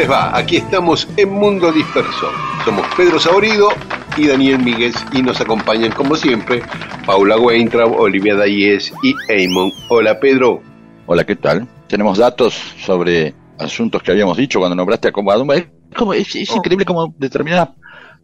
Les va? Aquí estamos en Mundo Disperso. Somos Pedro Saurido y Daniel Míguez y nos acompañan como siempre Paula Weintraub, Olivia Dayes y Eamon. Hola Pedro. Hola, ¿qué tal? Tenemos datos sobre asuntos que habíamos dicho cuando nombraste a Comadumba. Es, como, es, es increíble cómo determinadas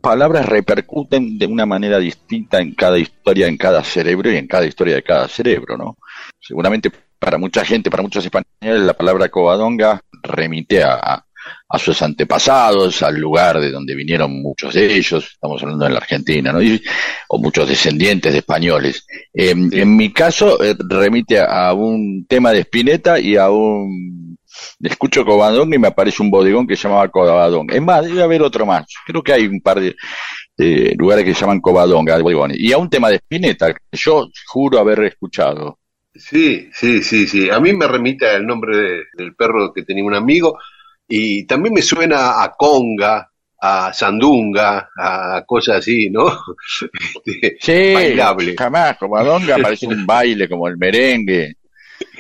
palabras repercuten de una manera distinta en cada historia, en cada cerebro y en cada historia de cada cerebro, ¿no? Seguramente para mucha gente, para muchos españoles, la palabra covadonga remite a, a, sus antepasados, al lugar de donde vinieron muchos de ellos, estamos hablando de la Argentina, ¿no? Y, o muchos descendientes de españoles. Eh, Sí. En mi caso, eh, remite a, a un tema de Spinetta y a un... Escucho Covadonga y me aparece un bodegón que se llamaba Covadonga. Es más, debe haber otro más. Creo que hay un par de, de lugares que se llaman Covadonga, bodegones. Y a un tema de Spinetta, que yo juro haber escuchado. Sí, sí, sí, sí. A mí me remite al nombre de- del perro que tenía un amigo y también me suena a conga, a sandunga, a cosas así, ¿no? Este, Sí, Bailable. jamás, Covadonga parece un baile como el merengue,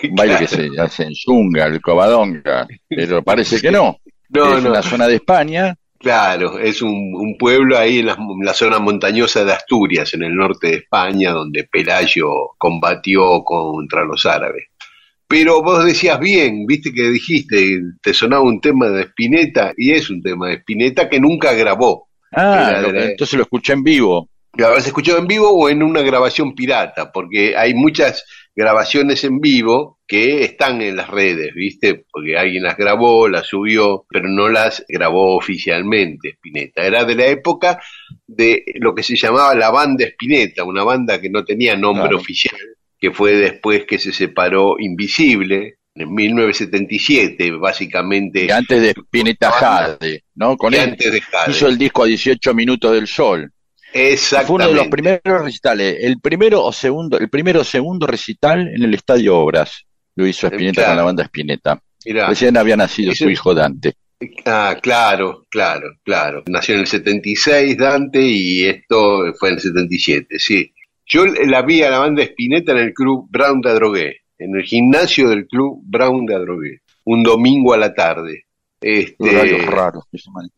un baile que se hace en Zunga, el Covadonga, pero parece que no. No, es no. una zona de España, Claro, es un, un pueblo ahí en la, en la zona montañosa de Asturias, en el norte de España, donde Pelayo combatió contra los árabes. Pero vos decías bien, viste que dijiste, te sonaba un tema de Spinetta, y es un tema de Spinetta que nunca grabó. ah, Era entonces lo escuché en vivo. Lo habrás escuchado en vivo o en una grabación pirata, porque hay muchas grabaciones en vivo que están en las redes, ¿viste? Porque alguien las grabó, las subió, pero no las grabó oficialmente Spinetta. Era de la época de lo que se llamaba la banda Spinetta, una banda que no tenía nombre Claro. oficial, que fue después que se separó Invisible, en 1977, básicamente. Y antes de Spinetta Jade, ¿no? Con él antes de Jade. hizo el disco a 18 minutos del sol. Fue Exactamente. uno de los primeros recitales, el primero o segundo, el primero o segundo recital en el Estadio Obras. Lo hizo Spinetta Claro. con la banda Spinetta. Mirá. Recién había nacido Ese- su hijo Dante. Ah, claro, claro, claro. Nació en el 76 Dante y esto fue en el 77, sí. Yo la vi a la banda Spinetta en el club Brown de Adrogué, en el gimnasio del club Brown de Adrogué, un domingo a la tarde. Este, raros.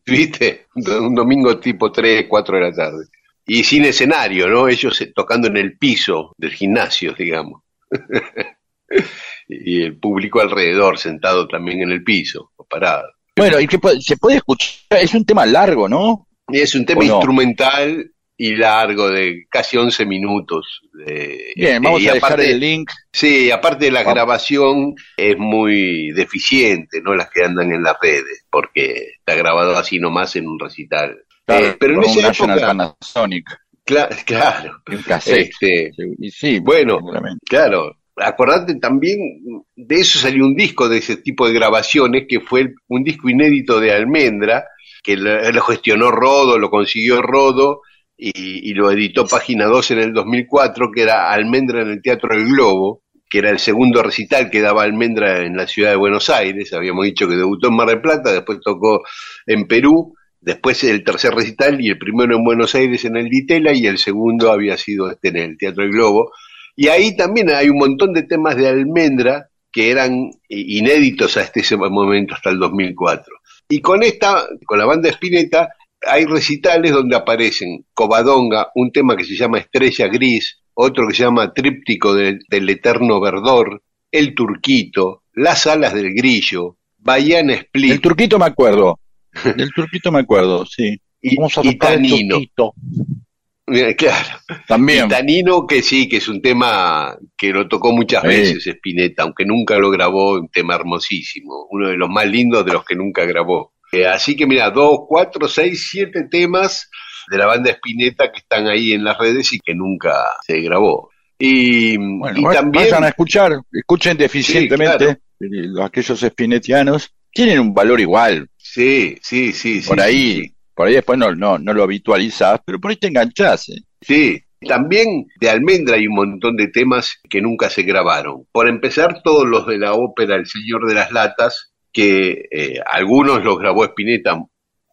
¿Viste? Un domingo tipo 3, 4 de la tarde. Y sin escenario, ¿no? Ellos eh, tocando en el piso del gimnasio, digamos. y el público alrededor, sentado también en el piso, o parado. Bueno, y que se puede escuchar, es un tema largo, ¿no? Es un tema instrumental y largo, de casi 11 minutos. de- Bien, vamos y a dejar aparte- el link. Sí, aparte de la Vamos. grabación es muy deficiente, ¿no? Las que andan en las redes, porque está grabado así nomás en un recital. Claro, Eh, pero en un esa National época, Panasonic, cla- claro, un cassette. este, Y sí, Bueno. Claro, acordate también, de eso salió un disco de ese tipo de grabaciones, que fue un disco inédito de Almendra, que lo, lo gestionó Rodo, lo consiguió Rodo, y, lo editó Página 2 en el 2004, que era Almendra en el Teatro del Globo, que era el segundo recital que daba Almendra en la ciudad de Buenos Aires, habíamos dicho que debutó en Mar del Plata, después tocó en Perú, después el tercer recital y el primero en Buenos Aires en el Ditela y el segundo había sido este en el Teatro del Globo. Y ahí también hay un montón de temas de Almendra que eran inéditos a este momento hasta el 2004. Y con esta, con la banda Spinetta, hay recitales donde aparecen Covadonga, un tema que se llama Estrella Gris, otro que se llama Tríptico del, Eterno Verdor, El Turquito, Las Alas del Grillo, Bayana Split. El Turquito me acuerdo. El Turquito me acuerdo, sí. Y, y Tanino. Claro. También. Y Tanino, que sí, que es un tema que lo tocó muchas veces Spinetta, aunque nunca lo grabó, un tema hermosísimo, uno de los más lindos de los que nunca grabó. Eh, así que mira, dos, cuatro, seis, siete temas de la banda Spinetta que están ahí en las redes y que nunca se grabó. Y, también... Vayan a escuchar, escuchen deficientemente, aquellos spinetianos, tienen un valor igual. Sí, sí, sí. Por ahí, por ahí después no, no, no lo habitualizas, pero por ahí te enganchás. ¿eh? Sí, también de Almendra hay un montón de temas que nunca se grabaron. Por empezar, todos los de la ópera El Señor de las Latas, que eh, algunos los grabó Spinetta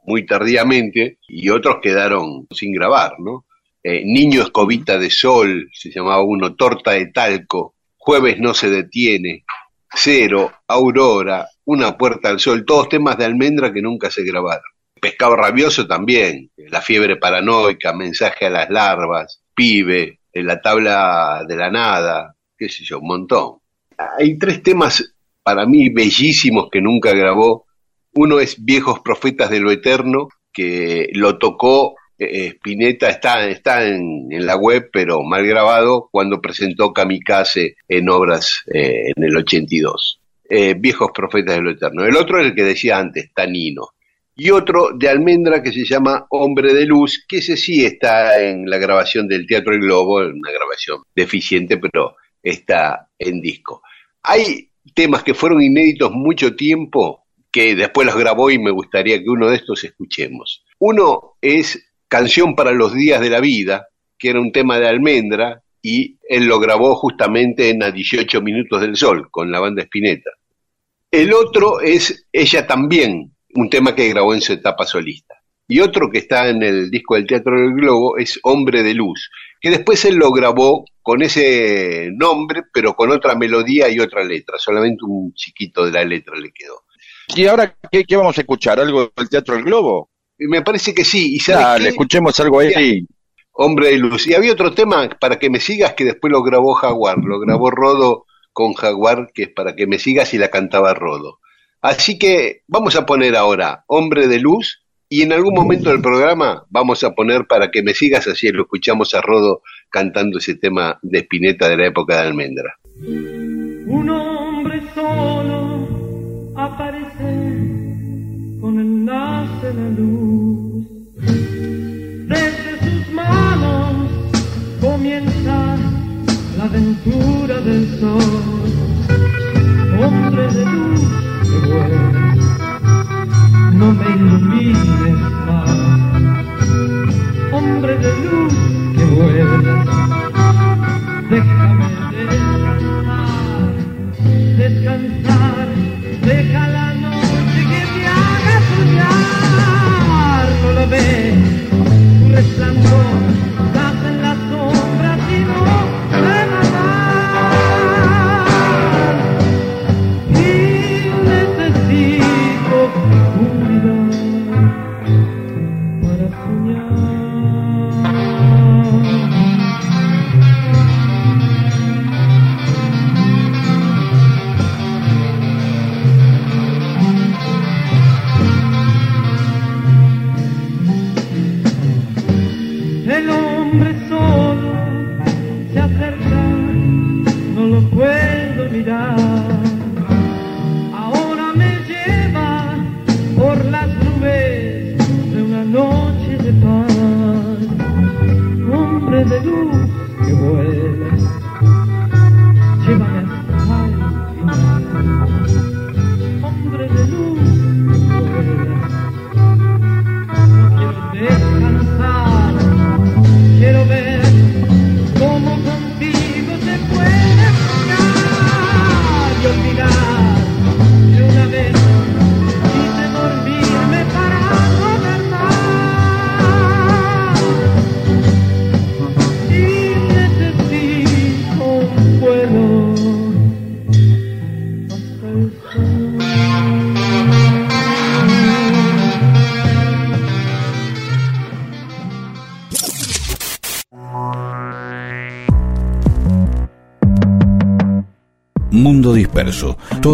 muy tardíamente y otros quedaron sin grabar, ¿no? Eh, Niño Escobita de Sol, se llamaba uno, Torta de Talco, Jueves no se detiene, Cero, Aurora, Una Puerta al Sol, todos temas de almendra que nunca se grabaron. Pescado Rabioso también, La Fiebre Paranoica, Mensaje a las Larvas, Pibe, La Tabla de la Nada, qué sé yo, un montón. Hay tres temas para mí bellísimos que nunca grabó. Uno es Viejos Profetas de lo Eterno, que lo tocó eh, Spinetta, está, está en, la web, pero mal grabado, cuando presentó Kamikaze en obras eh, en el 82. Eh, Viejos Profetas de lo Eterno. El otro es el que decía antes, Tanino. Y otro de Almendra que se llama Hombre de Luz, que ese sí está en la grabación del Teatro El Globo, una grabación deficiente, pero está en disco. Hay temas que fueron inéditos mucho tiempo, que después los grabó y me gustaría que uno de estos escuchemos. Uno es Canción para los Días de la Vida, que era un tema de Almendra, y él lo grabó justamente en A 18 Minutos del Sol, con la banda Spinetta. El otro es Ella también, un tema que grabó en su etapa solista. Y otro que está en el disco del Teatro del Globo es Hombre de Luz, que después él lo grabó con ese nombre, pero con otra melodía y otra letra, solamente un chiquito de la letra le quedó. ¿Y ahora qué, vamos a escuchar? ¿Algo del Teatro del Globo? Me parece que sí. ¿Y Dale, escuchemos algo ahí. Hombre de Luz. Y había otro tema, para que me sigas, que después lo grabó Jaguar, lo grabó Rodo con Jaguar, que es para que me sigas y la cantaba Rodo. Así que vamos a poner ahora Hombre de Luz y en algún momento del programa vamos a poner para que me sigas así, lo escuchamos a Rodo cantando ese tema de Espineta de la época de Almendra. Un hombre solo aparece con el nace la luz. Desde sus manos comienza la aventura del sol. Hombre de luz que vuela vuelas, déjame descansar, descansar, deja la noche que te haga soñar. Lo ves, tu resplandor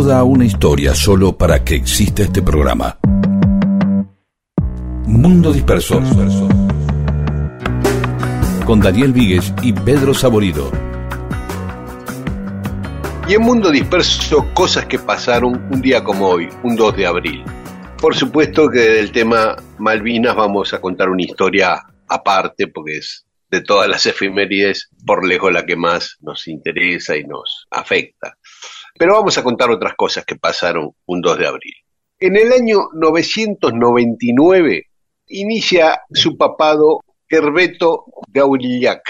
toda una historia solo para que exista este programa. Mundo Disperso. Con Daniel Víguez y Pedro Saborido. Y en Mundo Disperso, cosas que pasaron un día como hoy, un 2 de abril. Por supuesto que del tema Malvinas vamos a contar una historia aparte, porque es de todas las efemérides, por lejos la que más nos interesa y nos afecta. Pero vamos a contar otras cosas que pasaron un 2 de abril. En el año 999 inicia su papado Herbeto Gaurillac,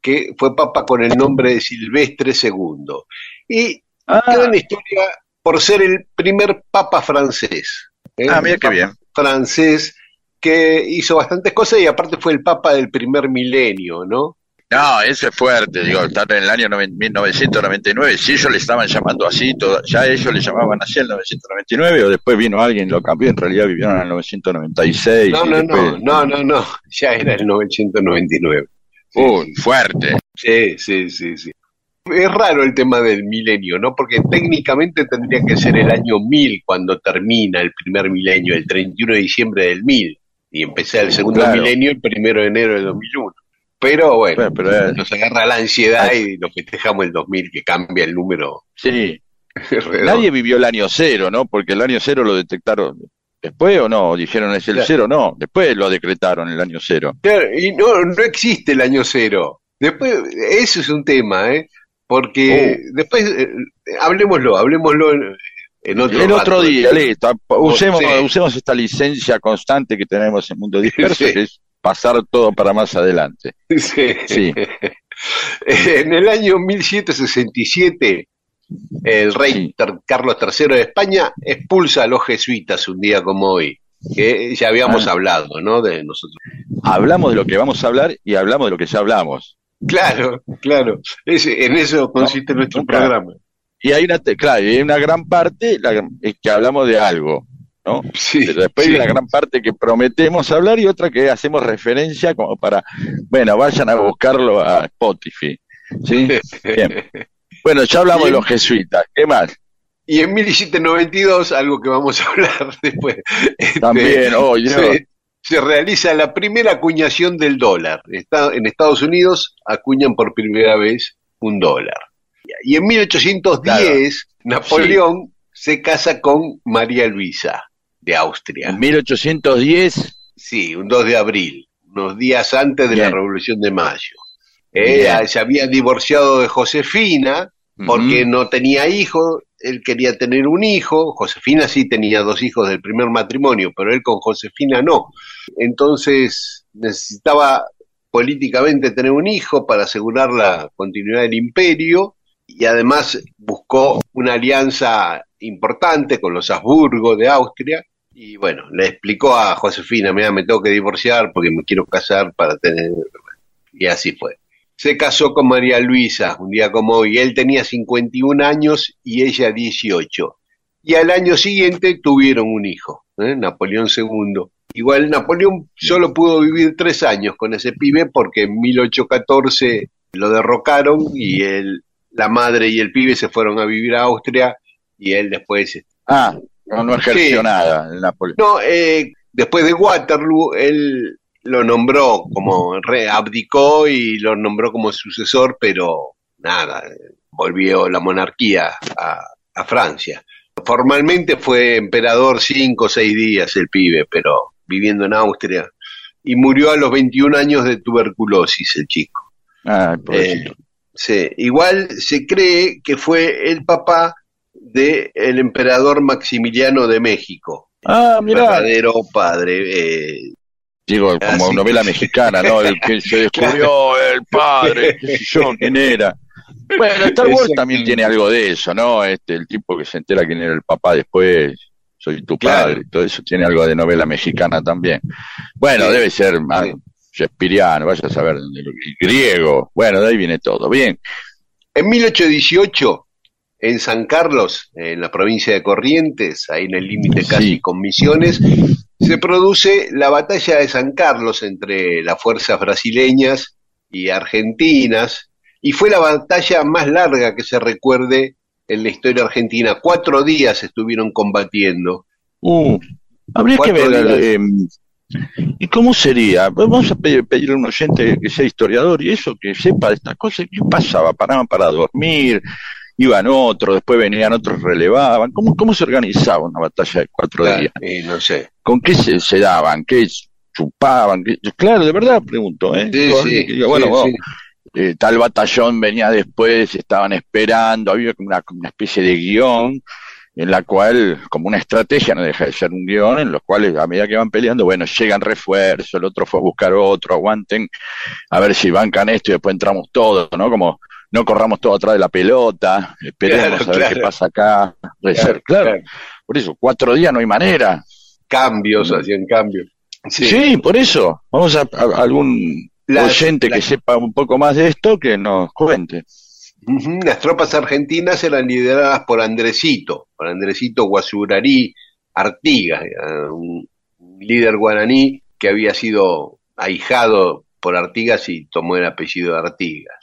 que fue papa con el nombre de Silvestre II. Y Ah. queda en historia por ser el primer papa francés. ¿eh? Ah, mira qué bien. Francés que hizo bastantes cosas y aparte fue el papa del primer milenio, ¿no? No, ese es fuerte, digo, estar en el año noven- 1999, si ellos le estaban llamando así, todo- ya ellos le llamaban así en 1999, o después vino alguien, lo cambió, en realidad vivieron en el 996. No, y no, no, después- no, no, no, ya era el 999. Uy, fuerte. Sí, sí, sí, sí. Es raro el tema del milenio, ¿no? Porque técnicamente tendría que ser el año 1000 cuando termina el primer milenio, el 31 de diciembre del 1000, y empezar el segundo Claro. milenio el primero de enero del 2001. Pero bueno, pero, eh, nos agarra la ansiedad y lo festejamos el 2000, que cambia el número. sí, nadie vivió el año cero, ¿no? Porque el año cero lo detectaron después o no, dijeron es el Claro. cero, no, después lo decretaron el año cero. Claro, y no, no existe el año cero. Después, eso es un tema, ¿eh? Porque Oh. después, eh, hablemoslo, hablemoslo en, en otro el otro rato. día, listo, usemos, Sí. usemos esta licencia constante que tenemos en Mundo Disperso, Sí. que es pasar todo para más adelante. Sí. Sí. En el año 1767, el rey Sí. Carlos III de España expulsa a los jesuitas un día como hoy, que ya habíamos Ah. hablado, ¿no? De nosotros. Hablamos de lo que vamos a hablar y hablamos de lo que ya hablamos. Claro, claro. Ese- en eso consiste nuestro nunca. programa. Y hay una, claro, y hay una gran parte la- es que hablamos de algo, ¿no? Sí, Pero después sí. hay una gran parte que prometemos hablar y otra que hacemos referencia como para, bueno, vayan a buscarlo a Spotify. ¿Sí? Bien. Bueno, ya hablamos de los jesuitas. ¿Qué más? Y en 1792, algo que vamos a hablar después, este, También, oh, Dios. se, se realiza la primera acuñación del dólar. Está, en Estados Unidos acuñan por primera vez un dólar. Y en 1810, Napoleón se casa con María Luisa de Austria. En 1810, Sí, un 2 de abril, unos días antes de la. Revolución de Mayo. Ella Bien. se había divorciado de Josefina porque no tenía hijos, él quería tener un hijo, Josefina sí tenía dos hijos del primer matrimonio, pero él con Josefina no. Entonces necesitaba políticamente tener un hijo para asegurar la continuidad del imperio y además buscó una alianza importante con los Habsburgo de Austria y bueno, le explicó a Josefina, mira, me tengo que divorciar porque me quiero casar para tener... Y así fue. Se casó con María Luisa un día como hoy. Él tenía 51 años y ella 18. Y al año siguiente tuvieron un hijo, ¿eh? Napoleón II. Igual Napoleón solo pudo vivir tres años con ese pibe porque en 1814 lo derrocaron y él, la madre y el pibe se fueron a vivir a Austria y él después ah, no, no ejerció Sí. nada el Napoleón. no, eh, después de Waterloo, él lo nombró como, re- abdicó y lo nombró como sucesor, pero nada, volvió la monarquía a, a Francia. Formalmente fue emperador cinco o seis días el pibe, pero viviendo en Austria. Y murió a los 21 años de tuberculosis el chico. Ah. Eh, sí, igual se cree que fue el papá del emperador Maximiliano de México ah, mira, verdadero padre. eh, digo, como así. novela mexicana, ¿no? El que se descubrió el padre, qué sé yo, quién era. Bueno, Star Wars también tiene algo de eso, ¿no? Este, el tipo que se entera quién era el papá después, soy tu Claro. padre, todo eso tiene algo de novela mexicana también. Bueno, Sí, debe ser más sí. Shakespeareano, vaya a saber, el griego, bueno, de ahí viene todo. Bien, En 1818, en San Carlos, en la provincia de Corrientes, ahí en el límite casi Sí. con Misiones, se produce la batalla de San Carlos entre las fuerzas brasileñas y argentinas, y fue la batalla más larga que se recuerde en la historia argentina. Cuatro días estuvieron combatiendo. Uh, habría que ver. eh, ¿Y cómo sería? Vamos a pedir, pedirle a un oyente que sea historiador y eso, que sepa de estas cosas. ¿Qué pasaba? ¿Paraban para dormir? ¿Iban otros? Después venían otros, relevaban. ¿Cómo, cómo se organizaba una batalla de cuatro Claro, días? y no sé. ¿Con qué se, se daban? ¿Qué chupaban? ¿Qué- Claro, de verdad pregunto. ¿eh? Sí, sí, que bueno, sí, bueno, sí. eh, tal batallón venía después, estaban esperando, había como una, una especie de guion en la cual, como una estrategia, no deja de ser un guion, en los cuales a medida que van peleando, bueno, llegan refuerzos, el otro fue a buscar otro, aguanten, a ver si bancan esto y después entramos todos, ¿no? Como no corramos todo atrás de la pelota, esperemos Claro, a ver claro. qué pasa acá, reser- claro, por eso, cuatro días no hay manera. Cambios, hacían cambios. Sí. Sí, por eso, vamos a, algún oyente que sepa un poco más de esto, que nos cuente. Las tropas argentinas eran lideradas por Andresito, por Andresito Guasurarí Artigas, eh, un un líder guaraní que había sido ahijado por Artigas y tomó el apellido de Artigas.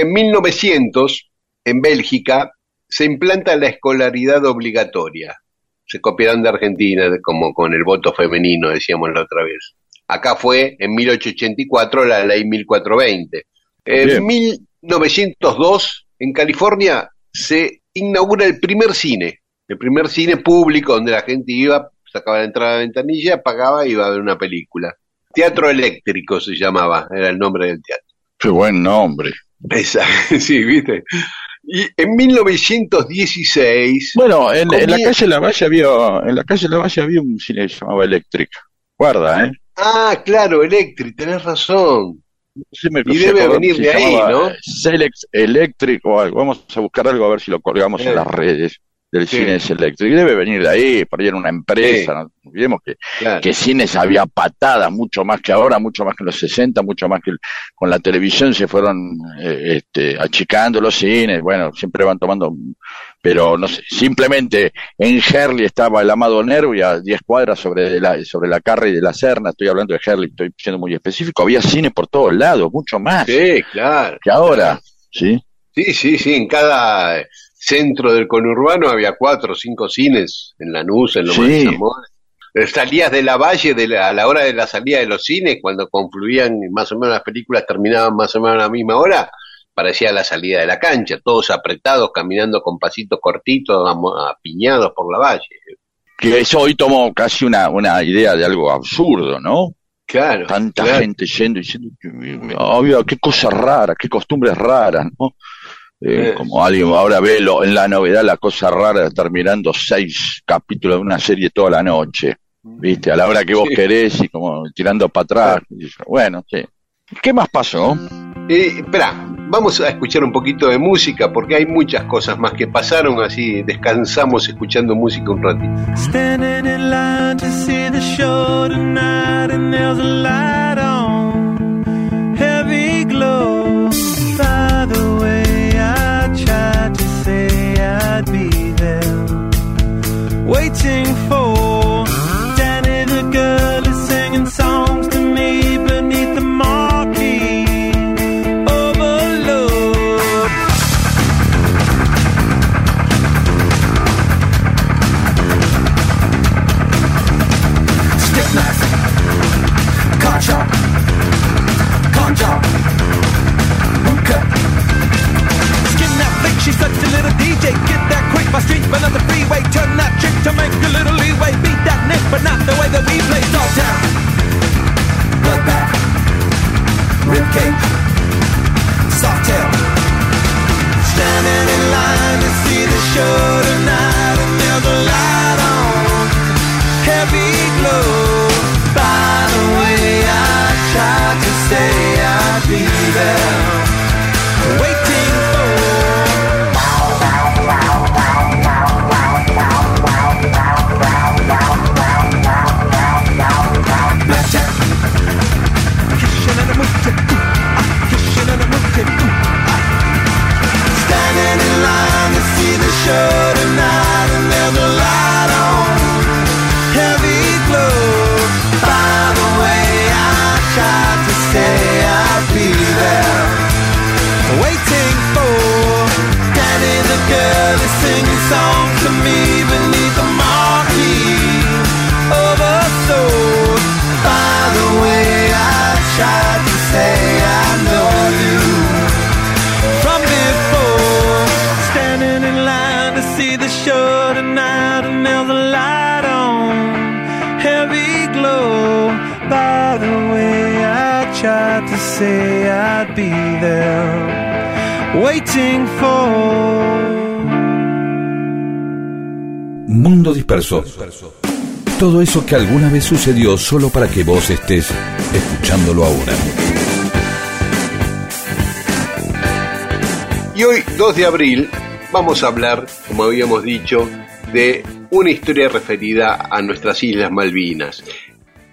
En 1900, en Bélgica, se implanta la escolaridad obligatoria. Se copiaron de Argentina, como con el voto femenino, decíamos la otra vez. Acá fue en 1884 la ley 1420. En Bien. 1902, en California, se inaugura el primer cine, el primer cine público donde la gente iba, sacaba la entrada de la ventanilla, pagaba y iba a ver una película. Teatro eléctrico se llamaba, era el nombre del teatro. Qué buen nombre. Esa, sí, viste. Y en 1916, Bueno, en, en la Comía- calle Lavalle había, en la calle Lavalle había un cine que se llamaba Electric. Guarda, ¿eh? ah, claro, Electric, tenés razón. Me- Y debe venir de ahí, ¿no? eh, Selex Electric o algo. Vamos a buscar algo a ver si lo colgamos Eh. en las redes del Sí. cine Electric. Debe venir de ahí, por ahí era una empresa. No olvidemos que, Claro. que cines había patadas, mucho más que ahora, mucho más que en los 60, mucho más que el- con la televisión se fueron eh, este, achicando los cines. Bueno, siempre van tomando, pero no sé, simplemente en Herley estaba el Amado Nervo y a 10 cuadras sobre de la, sobre la Carre y de la Serna, estoy hablando de Herley, estoy siendo muy específico, había cine por todos lados, mucho más Sí, claro. que ahora, ¿sí? Sí, sí, sí, en cada centro del conurbano había cuatro o cinco cines, en Lanús, en Loma de Sí. Zamora. Eh, Salías de la valle de la- a la hora de la salida de los cines, cuando confluían más o menos las películas, terminaban más o menos a la misma hora, parecía la salida de la cancha, todos apretados, caminando con pasitos cortitos, apiñados por la valle. Que eso hoy tomó casi una, una idea de algo absurdo, ¿no? Claro. Tanta claro. gente yendo y diciendo, obvio, qué cosas raras, qué costumbres raras, ¿no? Eh. Como alguien ahora ve lo- en la novedad la cosa rara de estar mirando seis capítulos de una serie toda la noche, ¿viste? A la hora que vos Sí. querés y como tirando para atrás. Bueno, sí. ¿Qué más pasó? Eh, espera, vamos a escuchar un poquito de música porque hay muchas cosas más que pasaron, así descansamos escuchando música un ratito. Waiting for Todo eso que alguna vez sucedió solo para que vos estés escuchándolo ahora. Y hoy, 2 de abril, vamos a hablar, como habíamos dicho, de una historia referida a nuestras Islas Malvinas.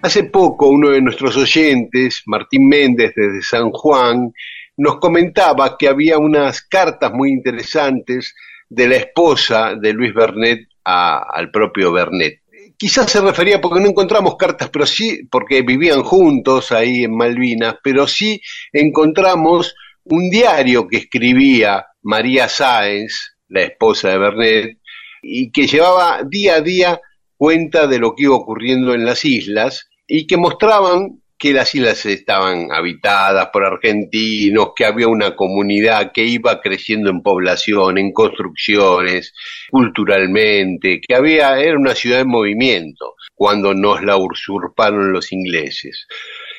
Hace poco uno de nuestros oyentes, Martín Méndez desde San Juan, nos comentaba que había unas cartas muy interesantes de la esposa de Luis Bernet al propio Bernet. Quizás se refería porque no encontramos cartas, pero sí, porque vivían juntos ahí en Malvinas, pero sí encontramos un diario que escribía María Sáenz, la esposa de Bernet, y que llevaba día a día cuenta de lo que iba ocurriendo en las islas y que mostraban que las islas estaban habitadas por argentinos, que había una comunidad que iba creciendo en población, en construcciones, culturalmente, que había, era una ciudad en movimiento cuando nos la usurparon los ingleses.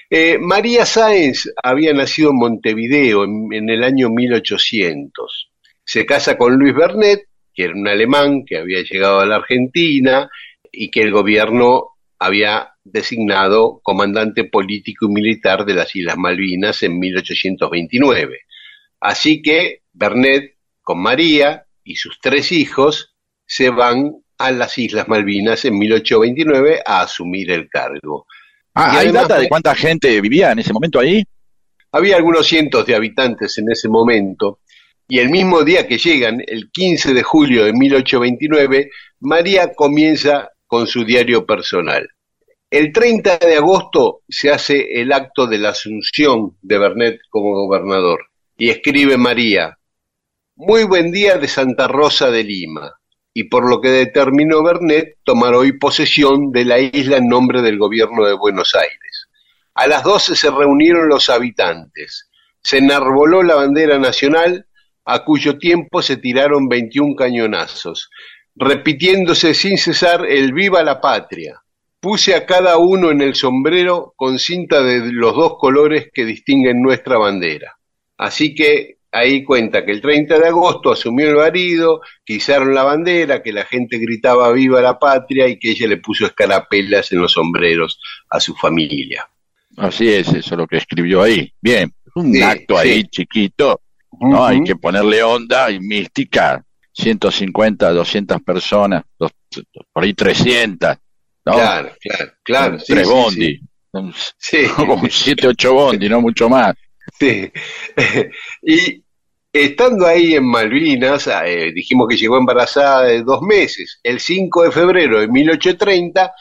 Eh, María Sáenz había nacido en Montevideo en, en el año 1800. Se casa con Luis Bernet, que era un alemán que había llegado a la Argentina y que el gobierno había designado comandante político y militar de las Islas Malvinas en 1829. Así que Bernet, con María y sus tres hijos, se van a las Islas Malvinas en 1829 a asumir el cargo. Ah, ¿Hay data de cuánta gente vivía en ese momento ahí? Había algunos cientos de habitantes en ese momento, y el mismo día que llegan, el 15 de julio de 1829, María comienza con su diario personal. El 30 de agosto se hace el acto de la asunción de Bernet como gobernador, y escribe María, muy buen día de Santa Rosa de Lima, y por lo que determinó Bernet tomar hoy posesión de la isla en nombre del gobierno de Buenos Aires. A las 12 se reunieron los habitantes. Se enarboló la bandera nacional, a cuyo tiempo se tiraron 21 cañonazos, repitiéndose sin cesar el Viva la Patria. Puse a cada uno en el sombrero con cinta de los dos colores que distinguen nuestra bandera. Así que ahí cuenta que el 30 de agosto asumió el marido, que izaron la bandera, que la gente gritaba Viva la Patria y que ella le puso escarapelas en los sombreros a su familia. Así es, eso es lo que escribió ahí. Bien, un Sí, acto ahí chiquito, ¿no? Hay que ponerle onda y mística. 150, 200 personas, dos- por ahí 300, ¿no? Claro, claro, claro. sí, Tres sí, bondi. Sí, Como 7, 8 bondi, no mucho más. sí. Y estando ahí en Malvinas, eh, dijimos que llegó embarazada de dos meses. El 5 de febrero de 1830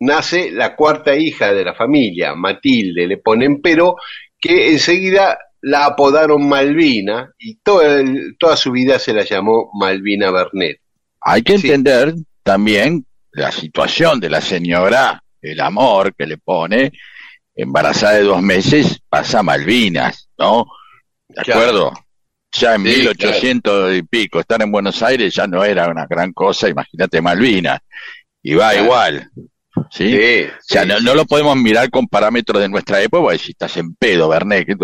nace la cuarta hija de la familia, Matilde, le ponen pero, que enseguida la apodaron Malvina y toda, el- toda su vida se la llamó Malvina Bernet. Hay que Sí. entender también la situación de la señora, el amor que le pone, embarazada de dos meses, pasa a Malvinas, ¿no? ¿De Claro. acuerdo? Ya en Sí, 1800 y pico, estar en Buenos Aires ya no era una gran cosa, imagínate Malvinas. Y va Claro. igual, ¿sí? Sí, O sea, sí, no, no lo podemos mirar con parámetros de nuestra época, porque si estás en pedo, Bernet, que,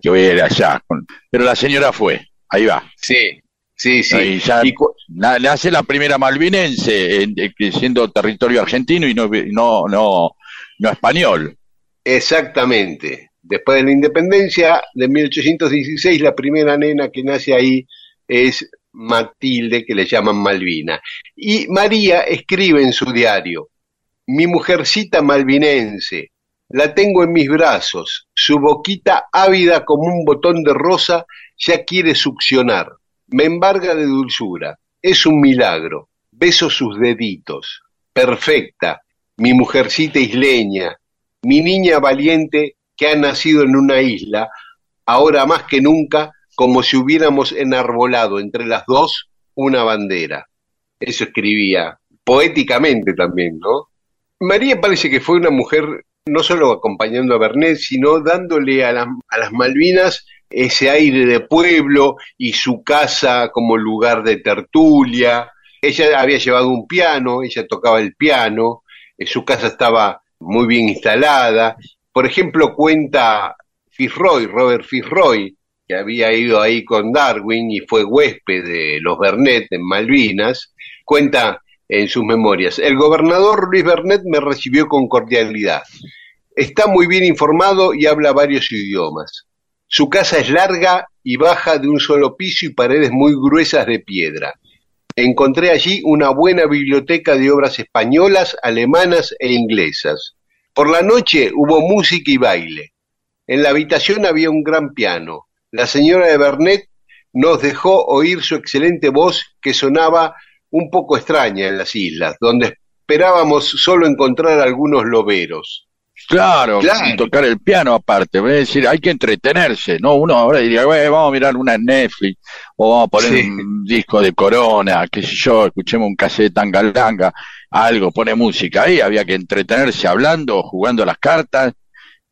que voy a ir allá. Pero la señora fue, ahí va. sí, sí, sí. Ya Y cu- na- nace la primera malvinense, en- siendo territorio argentino y no, no, no, no español. Exactamente. Después de la independencia de 1816, la primera nena que nace ahí es Matilde, que le llaman Malvina. Y María escribe en su diario, mi mujercita malvinense, la tengo en mis brazos, su boquita ávida como un botón de rosa ya quiere succionar, me embarga de dulzura, es un milagro, beso sus deditos, perfecta, mi mujercita isleña, mi niña valiente que ha nacido en una isla, ahora más que nunca, como si hubiéramos enarbolado entre las dos una bandera. Eso escribía, poéticamente también, ¿no? María parece que fue una mujer no solo acompañando a Bernet, sino dándole a, las- a las Malvinas ese aire de pueblo y su casa como lugar de tertulia, Ella había llevado un piano, ella tocaba el piano, eh, su casa estaba muy bien instalada. Por ejemplo, cuenta Fitzroy, Robert Fitzroy, que había ido ahí con Darwin y fue huésped de los Bernet en Malvinas, cuenta en sus memorias, el gobernador Luis Bernet me recibió con cordialidad. Está muy bien informado y habla varios idiomas. Su casa es larga y baja de un solo piso y paredes muy gruesas de piedra. Encontré allí una buena biblioteca de obras españolas, alemanas e inglesas. Por la noche hubo música y baile. En la habitación había un gran piano. La señora de Bernet nos dejó oír su excelente voz que sonaba un poco extraña en las islas, donde esperábamos solo encontrar algunos loberos. Claro, Claro. tocar el piano aparte, es decir, hay que entretenerse, ¿no? Uno ahora diría, "Bueno, vamos a mirar una en Netflix, o vamos a poner Sí. un disco de Corona, qué sé yo, escuchemos un cassette Tangalanga, algo, pone música ahí, había que entretenerse hablando, jugando las cartas,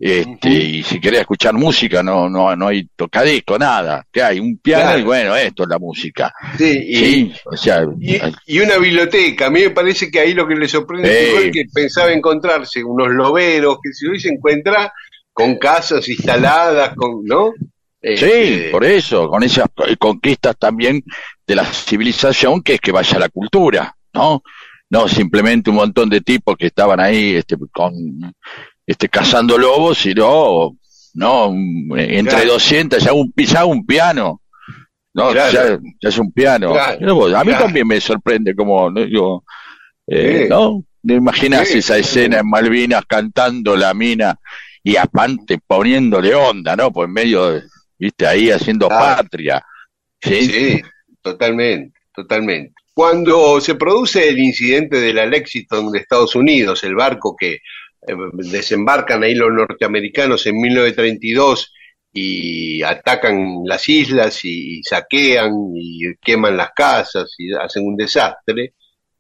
este, y si quería escuchar música, no, no, no hay tocadisco, nada, que hay un piano Claro. y bueno, esto es la música. Sí, y, Sí, o sea, y- y una biblioteca. A mí me parece que ahí lo que le sorprende fue que pensaba encontrarse unos loberos, que si hoy se encuentra con casas instaladas, con, ¿no? Sí, Este, por eso, con esas conquistas también de la civilización, que es que vaya la cultura, ¿no? No simplemente un montón de tipos que estaban ahí este, con, este, cazando lobos, sino, no, entre Claro. 200, ya un, ya un piano, ¿no? Claro. Ya, ya es un piano. Claro, a mí también me sorprende como, ¿no? Digo, eh, Sí. ¿no? ¿Te imaginas Sí, esa sí. escena en Malvinas cantando la mina y aparte poniéndole onda, ¿no? Pues en medio, de- viste, ahí haciendo Claro. patria. ¿sí? Totalmente, totalmente. Cuando se produce el incidente de la Lexington de Estados Unidos, el barco que desembarcan ahí los norteamericanos en 1932 y atacan las islas y, y saquean y queman las casas y hacen un desastre,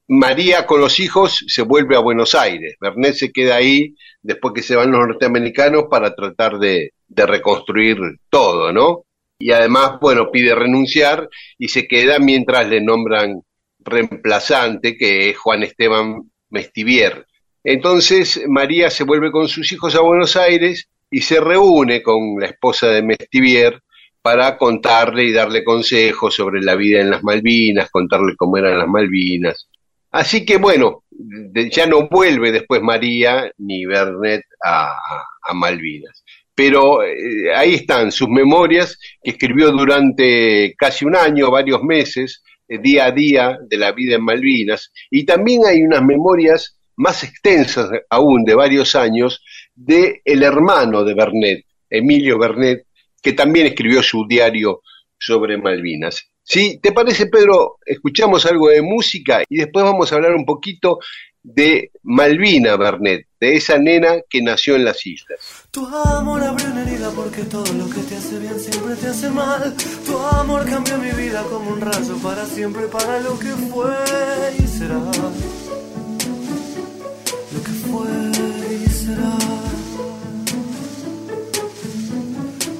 María con los hijos se vuelve a Buenos Aires. Bernet se queda ahí después que se van los norteamericanos para tratar de, de reconstruir todo, ¿no? Y además, bueno, pide renunciar y se queda mientras le nombran reemplazante, que es Juan Esteban Mestivier. Entonces María se vuelve con sus hijos a Buenos Aires y se reúne con la esposa de Mestivier para contarle y darle consejos sobre la vida en las Malvinas, contarle cómo eran las Malvinas. Así que bueno, ya no vuelve después María ni Bernet a, a Malvinas. Pero eh, ahí están sus memorias que escribió durante casi un año, varios meses, eh, día a día de la vida en Malvinas. Y también hay unas memorias más extensas aún de varios años de el hermano de Bernet, Emilio Bernet, que también escribió su diario sobre Malvinas. Si te parece, Pedro, escuchamos algo de música y después vamos a hablar un poquito de Malvina Bernet, de esa nena que nació en las islas. Tu amor abrió una herida porque todo lo que te hace bien siempre te hace mal. Tu amor cambió mi vida como un rayo para siempre, para lo que fue y será. Fue será.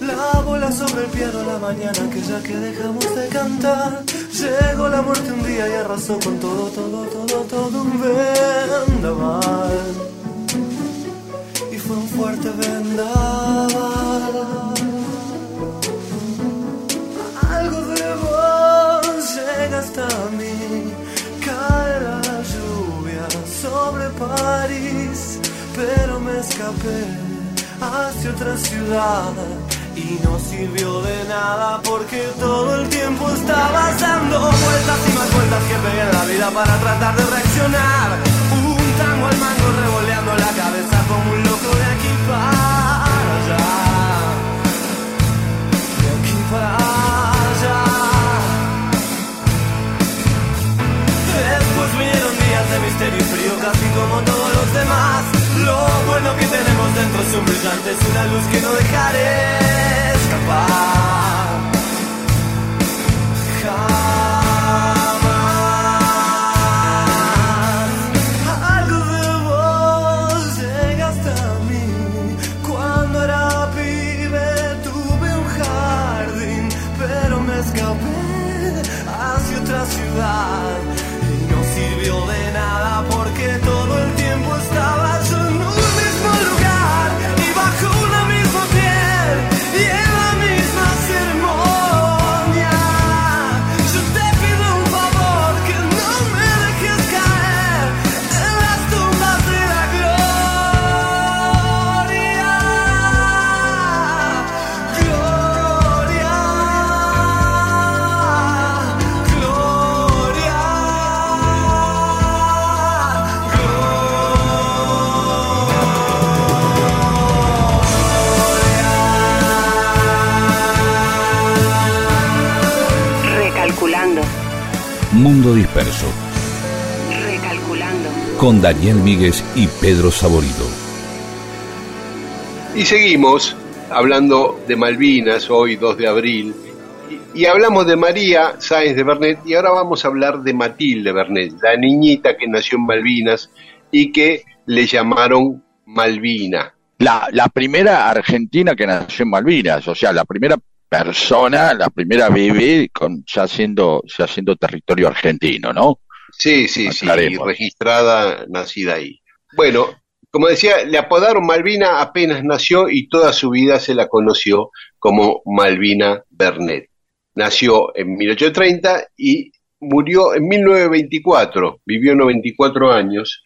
La bola sobre el piano la mañana que ya que dejamos de cantar. Llegó la muerte un día y arrasó con todo, todo, todo, todo un vendaval y fue un fuerte vendaval. Algo de vos llega hasta mí, cae la lluvia sobre París, escapé hacia otra ciudad. Y no sirvió de nada porque todo el tiempo estabas dando vueltas y más vueltas que pegué en la vida para tratar de reaccionar. Un tango al mango revoleando la cabeza como un loco de aquí para allá. De aquí para allá. Después vinieron días de misterio y frío casi como todos los demás. Bueno que tenemos dentro es un brillante, es una luz que no dejaré escapar. Mundo Disperso, recalculando. con Daniel Míguez y Pedro Saborido. Y seguimos hablando de Malvinas, hoy 2 de abril, y, y hablamos de María Sáenz de Bernet, y ahora vamos a hablar de Matilde Bernet, la niñita que nació en Malvinas y que le llamaron Malvina. La, la primera argentina que nació en Malvinas, o sea, la primera persona, la primera bebé con ya siendo, ya siendo territorio argentino, ¿no? Sí, sí, sí, registrada, nacida ahí. Bueno, como decía, le apodaron Malvina apenas nació y toda su vida se la conoció como Malvina Bernet. Nació en 1830 y murió en 1924, vivió 94 años.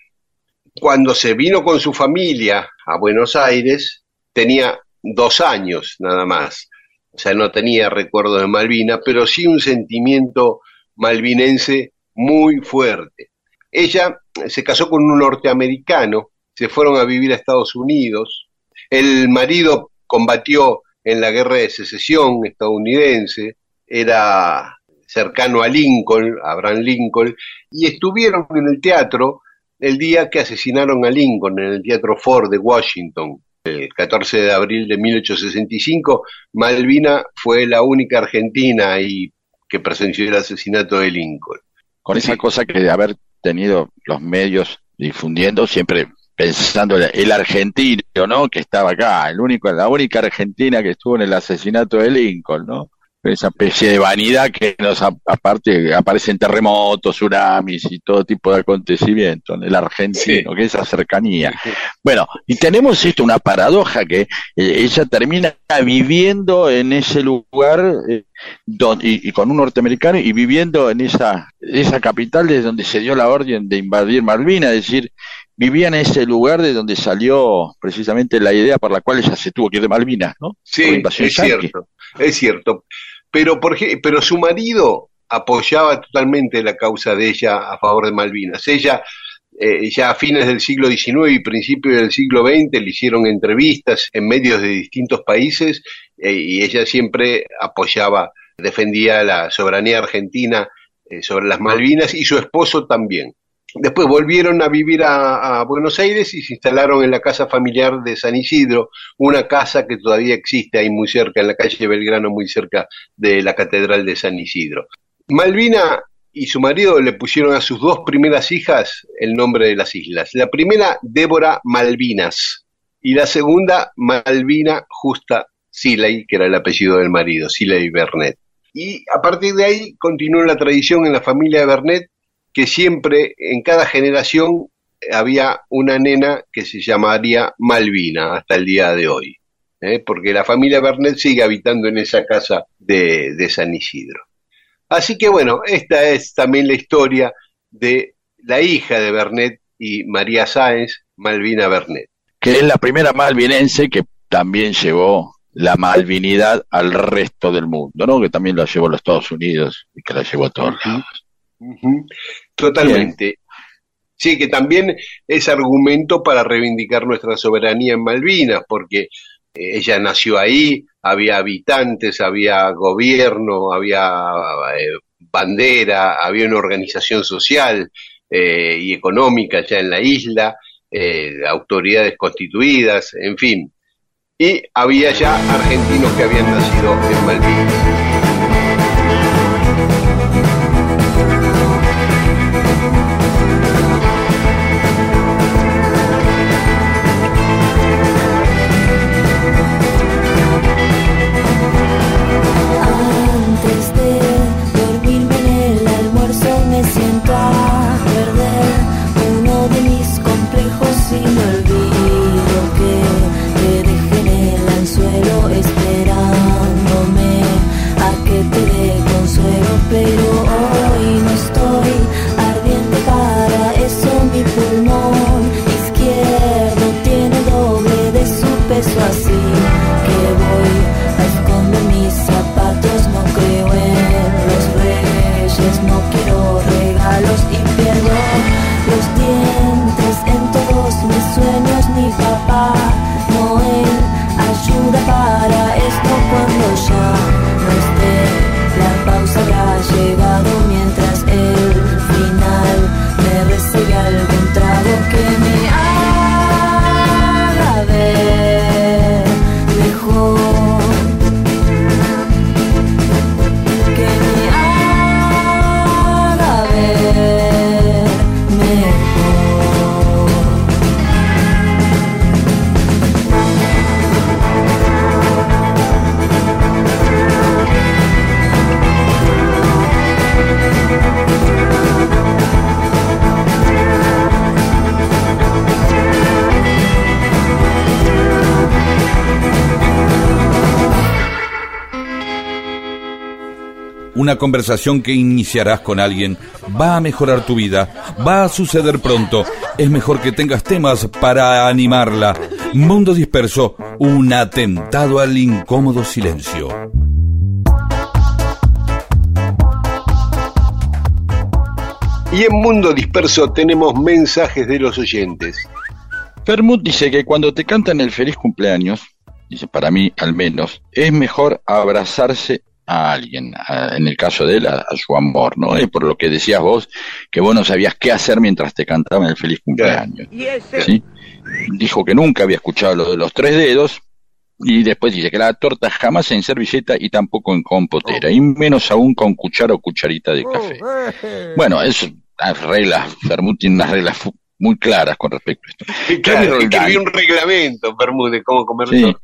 Cuando se vino con su familia a Buenos Aires, tenía dos años nada más. O sea, no tenía recuerdos de Malvina, pero sí un sentimiento malvinense muy fuerte. Ella se casó con un norteamericano, se fueron a vivir a Estados Unidos. El marido combatió en la guerra de secesión estadounidense, era cercano a Lincoln, a Abraham Lincoln, y estuvieron en el teatro el día que asesinaron a Lincoln, en el Teatro Ford de Washington. El 14 de abril de 1865, Malvina fue la única argentina ahí que presenció el asesinato de Lincoln. Con esa cosa que de haber tenido los medios difundiendo, siempre pensando el argentino, ¿no? Que estaba acá, el único, la única argentina que estuvo en el asesinato de Lincoln, ¿no? Esa especie de vanidad que nos, aparte, aparecen terremotos, tsunamis y todo tipo de acontecimientos, en el argentino, que esa cercanía. Bueno, y tenemos esto, una paradoja que eh, ella termina viviendo en ese lugar eh, y, y con un norteamericano y viviendo en esa, esa capital desde donde se dio la orden de invadir Malvinas, es decir, vivía en ese lugar de donde salió precisamente la idea por la cual ella se tuvo que ir de Malvinas, ¿no? Sí, es yanqui. cierto, es cierto. Pero, por, pero su marido apoyaba totalmente la causa de ella a favor de Malvinas. Ella, eh, ya a fines del siglo XIX y principios del siglo XX, le hicieron entrevistas en medios de distintos países eh, y ella siempre apoyaba, defendía la soberanía argentina eh, sobre las Malvinas y su esposo también. Después volvieron a vivir a, Buenos Aires y se instalaron en la casa familiar de San Isidro, una casa que todavía existe ahí muy cerca, en la calle Belgrano, muy cerca de la Catedral de San Isidro. Malvina y su marido le pusieron a sus dos primeras hijas el nombre de las islas. La primera, Débora Malvinas, y la segunda, Malvina Justa Siley, que era el apellido del marido, Siley Bernet. Y a partir de ahí continuó la tradición en la familia de Bernet, que siempre, en cada generación, había una nena que se llamaría Malvina hasta el día de hoy, ¿eh? porque la familia Bernet sigue habitando en esa casa de, de San Isidro. Así que bueno, esta es también la historia de la hija de Bernet y María Sáenz, Malvina Bernet. que es la primera malvinense que también llevó la malvinidad al resto del mundo, ¿no? Que también la llevó a los Estados Unidos y que la llevó a todos lados. Totalmente. Sí, que también es argumento para reivindicar nuestra soberanía en Malvinas, porque eh, ella nació ahí, había habitantes, había gobierno, había eh, bandera, había una organización social eh, y económica ya en la isla, eh, autoridades constituidas, en fin. Y había ya argentinos que habían nacido en Malvinas. Una conversación que iniciarás con alguien va a mejorar tu vida, va a suceder pronto. Es mejor que tengas temas para animarla. Mundo disperso, un atentado al incómodo silencio. Y en Mundo Disperso tenemos mensajes de los oyentes. Fermut dice que cuando te cantan el feliz cumpleaños, dice para mí al menos, es mejor abrazarse a alguien, a- en el caso de él, a, a su amor, ¿no? Es por lo que decías vos, que vos no sabías qué hacer mientras te cantaban el feliz cumpleaños. ¿sí? Dijo que nunca había escuchado lo de los tres dedos, y después dice que la torta jamás en servilleta y tampoco en compotera, y menos aún con cuchara o cucharita de café. Bueno, eso, las reglas, Fermut tiene unas reglas muy claras con respecto a esto. Claro, Roldán. un reglamento, Bermúdez, de cómo comer Sí. torta.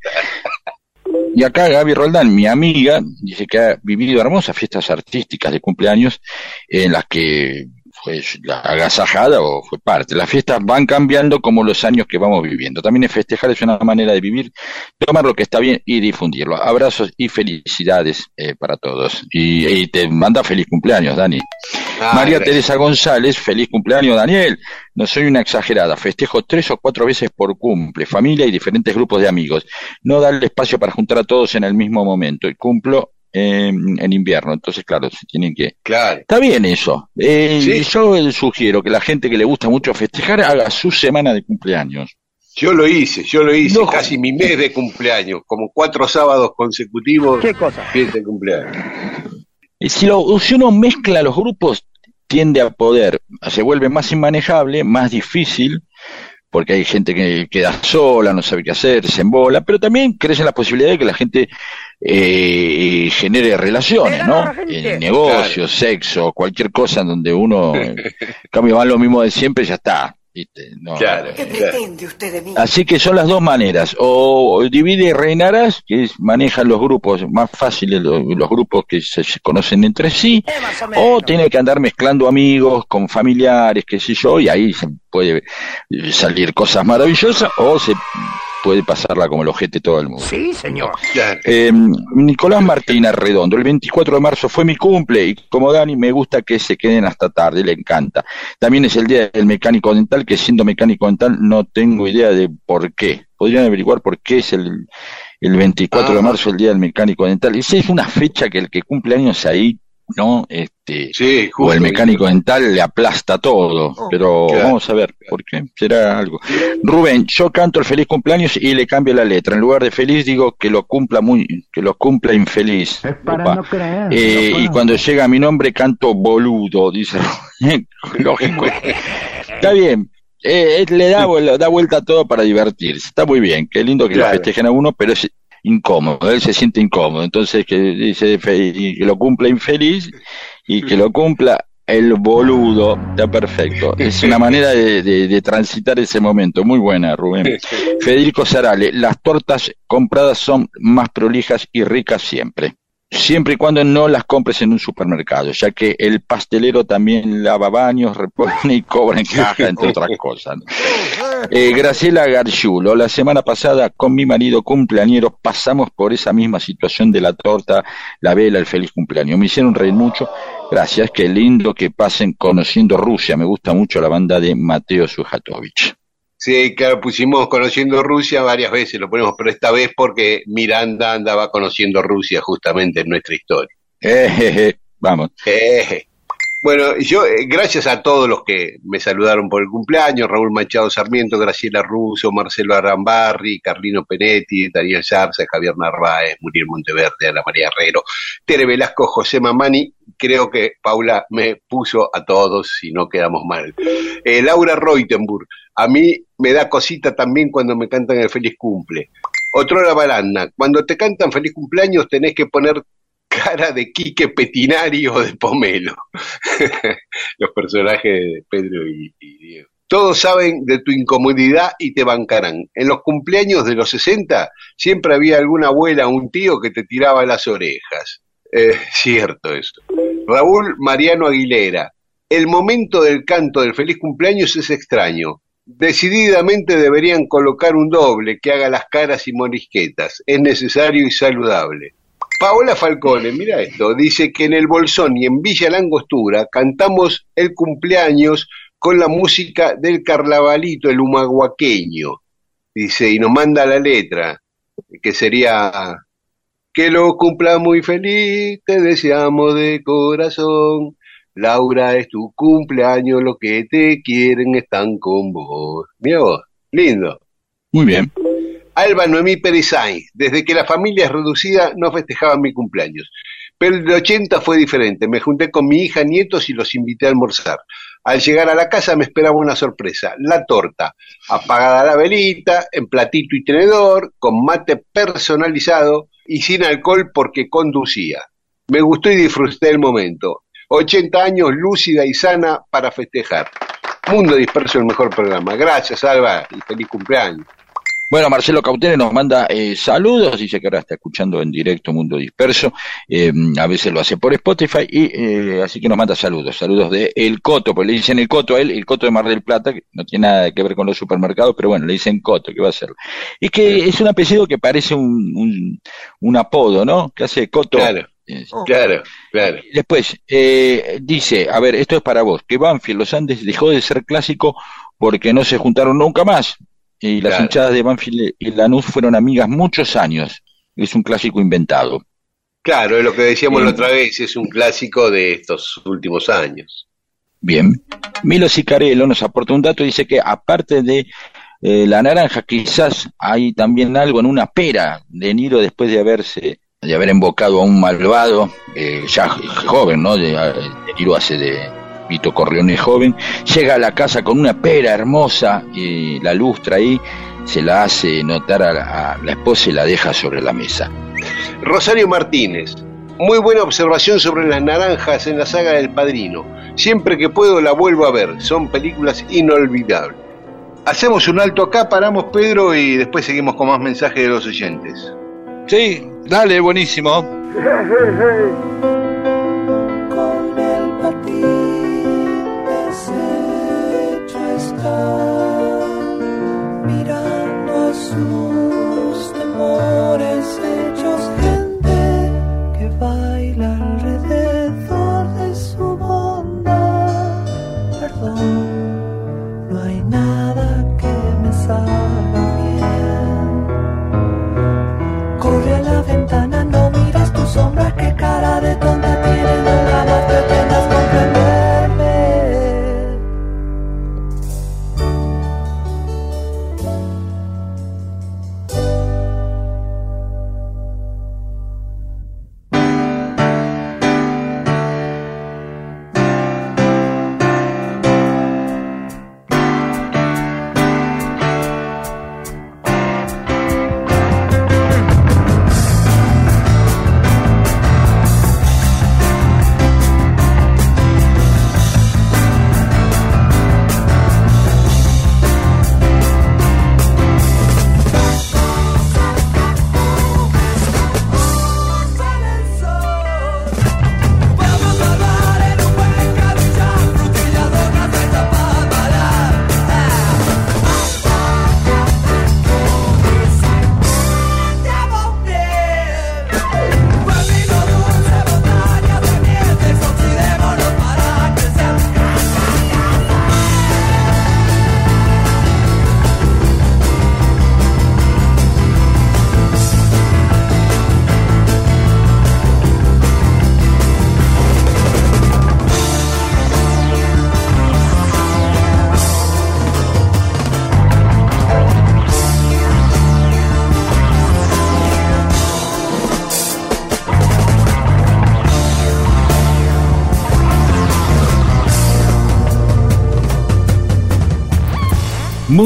Y acá Gaby Roldán, mi amiga, dice que ha vivido hermosas fiestas artísticas de cumpleaños en las que fue la agasajada o fue parte. Las fiestas van cambiando como los años que vamos viviendo. También es festejar es una manera de vivir, tomar lo que está bien y difundirlo. Abrazos y felicidades eh, para todos. Y, y te manda feliz cumpleaños, Dani. Ah, María gracias. Teresa González, feliz cumpleaños, Daniel. No soy una exagerada, festejo tres o cuatro veces por cumple, familia y diferentes grupos de amigos. No darle espacio para juntar a todos en el mismo momento y cumplo eh, en invierno. Entonces, claro, se tienen que... Claro. Está bien eso. Eh, Sí. Yo sugiero que la gente que le gusta mucho festejar haga su semana de cumpleaños. Yo lo hice, yo lo hice, No, casi mi mes de cumpleaños, como cuatro sábados consecutivos. ¿Qué cosa? Fiesta de cumpleaños. Y si, lo, si uno mezcla los grupos, tiende a poder, se vuelve más inmanejable, más difícil, porque hay gente que queda sola, no sabe qué hacer, se embola, pero también crece la posibilidad de que la gente eh, genere relaciones, ¿no? En negocios, sexo, cualquier cosa en donde uno, en cambio, van lo mismo de siempre, ya está. ¿Viste? No, Claro, ¿Qué claro. pretende usted de mí? Así que son las dos maneras, o divide y reinarás, que es, manejan los grupos más fáciles, los, los grupos que se, se conocen entre sí, Eh, o tiene que andar mezclando amigos con familiares, qué sé yo, y ahí se puede salir cosas maravillosas, o se puede pasarla como el ojete todo el mundo. Sí, señor. Eh, Nicolás Martín Arredondo, el 24 de marzo fue mi cumple y como Dani me gusta que se queden hasta tarde, le encanta. También es el día del mecánico dental, que siendo mecánico dental no tengo idea de por qué. Podrían averiguar por qué es el, el 24 de Ah. marzo el día del mecánico dental. Si es una fecha que el que cumple años ahí, ¿no? Este, Sí, o el mecánico dental le aplasta todo, pero Claro. vamos a ver, por qué será algo. Rubén, yo canto el feliz cumpleaños y le cambio la letra. En lugar de feliz digo que lo cumpla muy, que lo cumpla infeliz. Opa. Eh, y cuando llega mi nombre canto boludo, dice Rubén. Lógico. Está bien. Eh, eh, le da, vuel- da vuelta a todo para divertirse. Está muy bien. Qué lindo que lo Claro. festejen a uno, pero es incómodo. Él se siente incómodo. Entonces que dice y que lo cumpla infeliz y que lo cumpla el boludo. Está perfecto. Es una manera de, de- de transitar ese momento. Muy buena, Rubén. Federico Sarale, las tortas compradas son más prolijas y ricas siempre. Siempre y cuando no las compres en un supermercado, ya que el pastelero también lava baños, repone y cobra en caja, entre otras cosas. Eh, Graciela Garciulo, la semana pasada con mi marido cumpleañero pasamos por esa misma situación de la torta, la vela, el feliz cumpleaños. Me hicieron reír mucho. Gracias, qué lindo que pasen conociendo Rusia. Me gusta mucho la banda de Mateo Sujatovich. Sí, claro, pusimos conociendo Rusia varias veces, lo ponemos, pero esta vez porque Miranda andaba conociendo Rusia justamente en nuestra historia. Eh, je, je, vamos. Eh, Bueno, yo, eh, gracias a todos los que me saludaron por el cumpleaños, Raúl Machado Sarmiento, Graciela Russo, Marcelo Arambarri, Carlino Penetti, Daniel Sarza, Javier Narváez, Muriel Monteverde, Ana María Herrero, Tere Velasco, José Mamani, creo que Paula me puso a todos y no quedamos mal. Eh, Laura Reutenburg, a mí me da cosita también cuando me cantan el feliz cumple. Otrora Balanda, cuando te cantan feliz cumpleaños tenés que poner cara de Quique Petinari o de Pomelo. Los personajes de Pedro y, y Diego. Todos saben de tu incomodidad y te bancarán. En los cumpleaños de los 60 siempre había alguna abuela o un tío que te tiraba las orejas. Eh, cierto eso. Raúl Mariano Aguilera. El momento del canto del feliz cumpleaños es extraño. Decididamente deberían colocar un doble que haga las caras y morisquetas. Es necesario y saludable. Paola Falcone, mira esto, dice que en el Bolsón y en Villa Langostura cantamos el cumpleaños con la música del carnavalito, el humaguaqueño. Dice, y nos manda la letra, que sería, que lo cumpla muy feliz, te deseamos de corazón. Laura, es tu cumpleaños, lo que te quieren están con vos. Mira vos, lindo. Muy bien. Alba Noemí Pérez Sainz, desde que la familia es reducida no festejaban mi cumpleaños. Pero el de 80 fue diferente. Me junté con mi hija, nietos y los invité a almorzar. Al llegar a la casa me esperaba una sorpresa, la torta, apagada la velita, en platito y tenedor, con mate personalizado y sin alcohol porque conducía. Me gustó y disfruté el momento. 80 años lúcida y sana para festejar. Mundo Disperso, el mejor programa. Gracias, Alba, y feliz cumpleaños. Bueno, Marcelo Cautene nos manda eh, saludos, dice que ahora está escuchando en directo Mundo Disperso, eh, a veces lo hace por Spotify, y eh, así que nos manda saludos, saludos de El Coto, pues le dicen El Coto a él, El Coto de Mar del Plata, que no tiene nada que ver con los supermercados, pero bueno, le dicen Coto, ¿qué va a ser? Es que es un apellido que parece un, un, un apodo, ¿no? Que hace Coto. Claro, claro, claro. Después, eh, dice, a ver, esto es para vos, que Banfield, los Andes dejó de ser clásico porque no se juntaron nunca más. Y las Claro. hinchadas de Banfield y Lanús fueron amigas muchos años. Es un clásico inventado. Claro, es lo que decíamos la otra vez, es un clásico de estos últimos años. Bien. Milo Sicarello nos aporta un dato, dice que aparte de eh, la naranja, quizás hay también algo en una pera de Niro después de haberse, de haber invocado a un malvado, eh, ya joven, ¿no? De, de Niro hace de Vito Corleone joven, llega a la casa con una pera hermosa y la lustra ahí, se la hace notar a la, a la esposa y la deja sobre la mesa. Rosario Martínez, muy buena observación sobre las naranjas en la saga del Padrino. Siempre que puedo la vuelvo a ver, son películas inolvidables. Hacemos un alto acá, paramos Pedro y después seguimos con más mensajes de los oyentes. Sí, dale, buenísimo. oh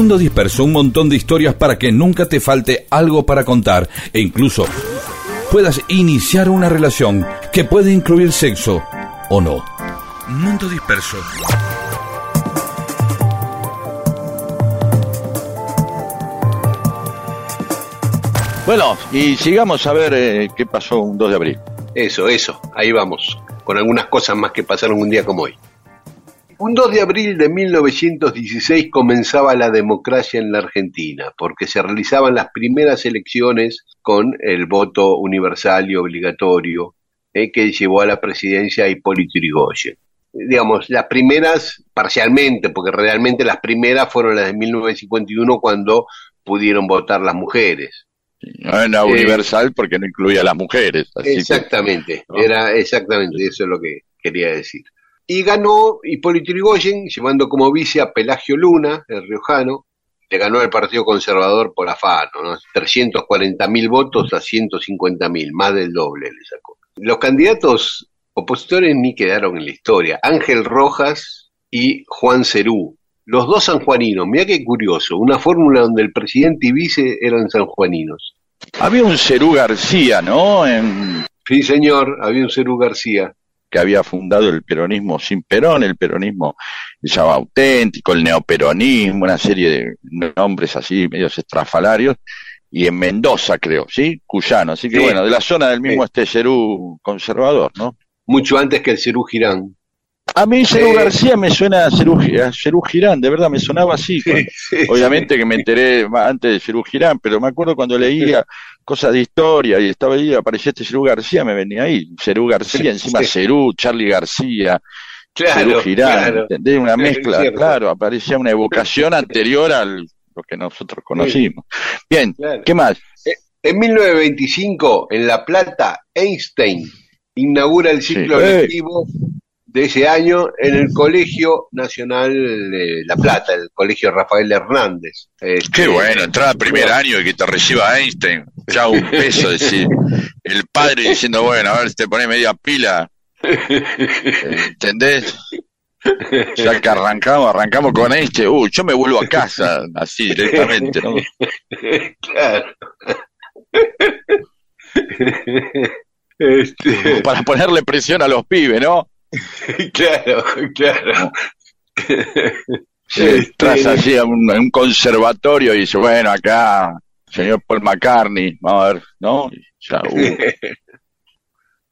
Mundo Disperso, un montón de historias para que nunca te falte algo para contar e incluso puedas iniciar una relación que puede incluir sexo o no. Mundo Disperso. Bueno, y sigamos a ver eh, qué pasó un 2 de abril. Eso, eso, ahí vamos, con algunas cosas más que pasaron un día como hoy. Un 2 de abril de 1916 comenzaba la democracia en la Argentina, porque se realizaban las primeras elecciones con el voto universal y obligatorio eh, que llevó a la presidencia a Hipólito Yrigoyen. Digamos, las primeras parcialmente, porque realmente las primeras fueron las de 1951 cuando pudieron votar las mujeres. No era Eh, universal porque no incluía a las mujeres. así que- Exactamente, ¿no? era exactamente eso es lo que quería decir. Y ganó Hipólito Yrigoyen, llevando como vice a Pelagio Luna, el riojano, le ganó el Partido Conservador por afano, ¿no? 340 mil votos a 150 mil, más del doble le sacó. Los candidatos opositores ni quedaron en la historia, Ángel Rojas y Juan Cerú, los dos sanjuaninos, mira qué curioso, una fórmula donde el presidente y vice eran sanjuaninos. Había un Cerú García, ¿no? En- Sí, señor, había un Cerú García. Que había fundado el peronismo sin Perón, el peronismo se llama auténtico, el neoperonismo, una serie de nombres así medios estrafalarios, y en Mendoza creo, ¿sí? Cuyano, así que Sí. bueno, de la zona del mismo Sí. este Cerú conservador, ¿no? mucho antes que el Cerú Girán. A mí Cerú Eh. García me suena a Cerú, a Cerú Girán, de verdad me sonaba así. Obviamente que me enteré antes de Cerú Girán, pero me acuerdo cuando leía cosas de historia y estaba ahí, aparecía este Cerú García, me venía ahí. Cerú García, encima Sí. Cerú, Charlie García, Claro, Cerú Girán, claro. Una mezcla, claro, aparecía una evocación anterior a lo que nosotros conocimos. Bien, Claro. ¿qué más? En 1925, en La Plata, Einstein inaugura el ciclo lectivo de ese año en el Colegio Nacional de La Plata, el Colegio Rafael Hernández. Este, Qué bueno, entrar al primer año y que te reciba Einstein, ya un peso, decir, el padre diciendo, bueno, a ver si te pones media pila, ¿entendés? Ya que arrancamos, arrancamos con Einstein, uy, yo me vuelvo a casa, así directamente, ¿no? claro. Este, Para ponerle presión a los pibes, ¿no? claro, claro. Entras Este, así a un, a un conservatorio y dice, bueno, acá, señor Paul McCartney, vamos a ver, ¿no? Y ya, uh,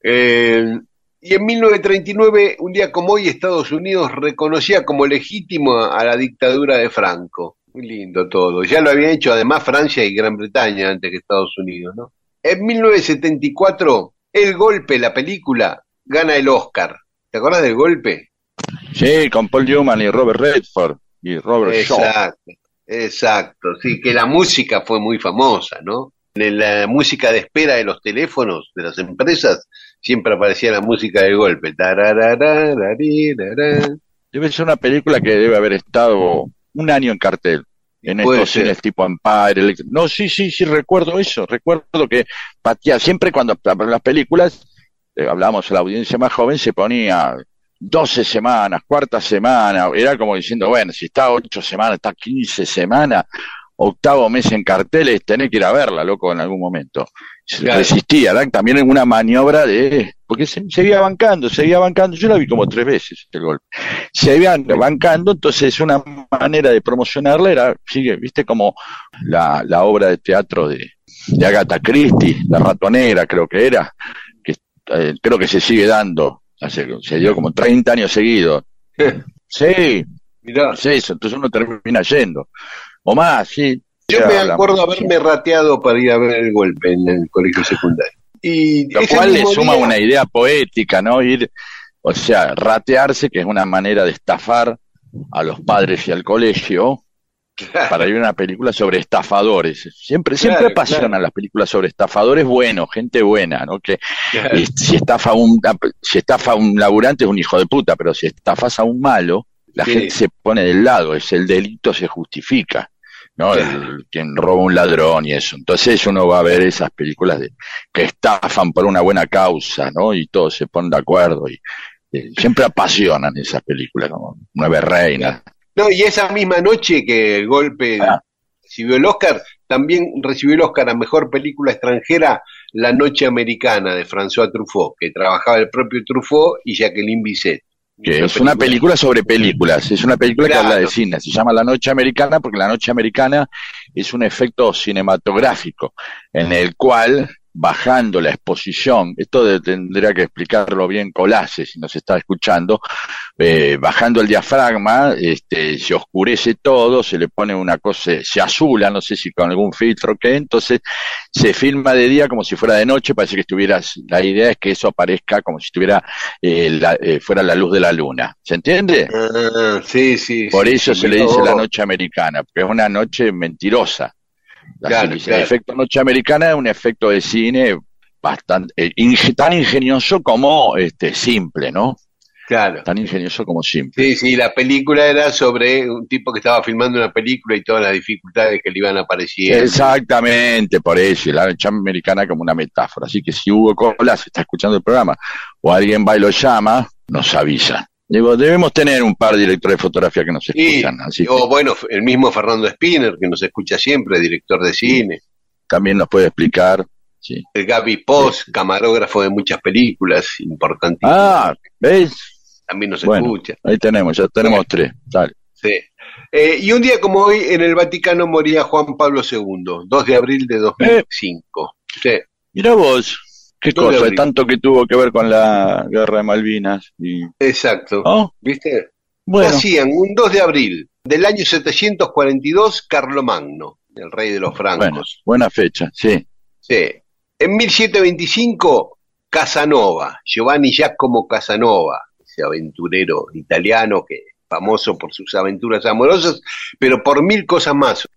Eh, y en 1939, un día como hoy, Estados Unidos reconocía como legítimo a la dictadura de Franco. Muy lindo todo. Ya lo habían hecho además Francia y Gran Bretaña antes que Estados Unidos, ¿no? En 1974, El Golpe, la película, gana el Oscar. ¿Te acuerdas del golpe? sí, con Paul Newman y Robert Redford y Robert Shaw. Exacto, exacto. Sí, que la música fue muy famosa, ¿no? En la música de espera de los teléfonos de las empresas siempre aparecía la música del golpe. Debe ser una película que debe haber estado un año en cartel. En estos cines tipo Empire. No, sí, sí, sí, recuerdo eso. Recuerdo que patía, siempre cuando las películas, eh, hablábamos a la audiencia más joven, se ponía 12 semanas, cuarta semana. Era como diciendo, bueno, si está 8 semanas, está 15 semanas, octavo mes en carteles, tenés que ir a verla, loco, en algún momento. Se Claro. Resistía, ¿verdad? También en una maniobra de... Porque se- seguía bancando, seguía bancando. Yo la vi como tres veces el golpe. Seguía bancando, entonces una manera de promocionarla era, sigue, viste, como la, la obra de teatro de, de Agatha Christie, La ratonera creo que era, eh, creo que se sigue dando, hace, se dio como 30 años seguidos. Sí, Mirá, es eso, entonces uno termina yendo. O más, sí. yo me acuerdo haberme rateado para ir a ver el golpe en el colegio secundario. Y Lo cual le suma día- una idea poética, ¿no? Ir, o sea, ratearse, que es una manera de estafar a los padres y al colegio para ir a una película sobre estafadores. Siempre, siempre Claro, apasionan claro. las películas sobre estafadores buenos, gente buena, ¿no? Que y si estafa un, si estafa un laburante es un hijo de puta, pero si estafas a un malo, la Sí. gente se pone del lado, es el delito se justifica, ¿no? El- quien roba un ladrón y eso. Entonces uno va a ver esas películas de que estafan por una buena causa, ¿no? Y todos se ponen de acuerdo y eh, siempre apasionan esas películas como Nueve Reinas, No, y esa misma noche que el golpe Ah. recibió el Oscar, también recibió el Oscar a Mejor Película Extranjera La Noche Americana de François Truffaut, que trabajaba el propio Truffaut y Jacqueline Bisset. Que es una película sobre películas, es una película Claro. que habla de cine, se llama La Noche Americana porque La Noche Americana es un efecto cinematográfico en el cual, bajando la exposición, esto tendría que explicarlo bien Colase si nos está escuchando, eh, bajando el diafragma, este, se oscurece todo, se le pone una cosa, se azula, no sé si con algún filtro que, entonces se filma de día como si fuera de noche, parece que estuvieras, la idea es que eso aparezca como si estuviera, eh, la- eh, fuera la luz de la luna, ¿se entiende? Ah, sí, sí. Por sí, eso sí, se le dice la noche americana, porque es una noche mentirosa. La Claro, claro. El efecto noche americana es un efecto de cine bastante eh, inge- tan ingenioso como este simple, ¿no? Claro. Tan ingenioso como simple. Sí, sí, la película era sobre un tipo que estaba filmando una película y todas las dificultades que le iban apareciendo. Exactamente, por eso, y la noche americana como una metáfora. Así que si Hugo Colas está escuchando el programa o alguien va y lo llama, nos avisa. Digo, debemos tener un par de directores de fotografía que nos Sí, escuchan, así que o bueno, el mismo Fernando Spinner, que nos escucha siempre, director de cine. también nos puede explicar. Sí. El Gaby Post, camarógrafo de muchas películas importantísimas. Ah, ¿ves? También nos Bueno, escucha. ahí tenemos, ya tenemos tres. Dale. Sí. Eh, y un día como hoy, en el Vaticano moría Juan Pablo II, 2 de abril de 2005. Sí. Mira vos, qué de cosa, abril. tanto que tuvo que ver con la guerra de Malvinas. Y... Exacto. ¿Oh? ¿Viste? Bueno, Nacían un 2 de abril del año 742 Carlomagno, el rey de los francos. bueno, buena fecha, sí. Sí. En 1725, Casanova, Giovanni Giacomo Casanova, ese aventurero italiano que famoso por sus aventuras amorosas, pero por mil cosas más.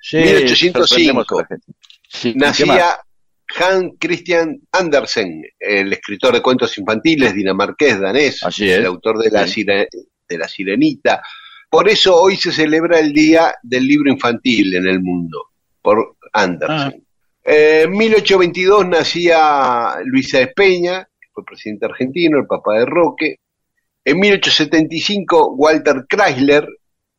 sí 1805. sorprendemos a la gente. Sí. Nacía Hans Christian Andersen, el escritor de cuentos infantiles dinamarqués danés, Así el autor de la, Sí. Sire- de la Sirenita. Por eso hoy se celebra el Día del Libro Infantil en el mundo, por Andersen. Eh, En 1822 nacía Luisa Espeña, que fue presidente argentino, el papá de Roque. En 1875 Walter Chrysler,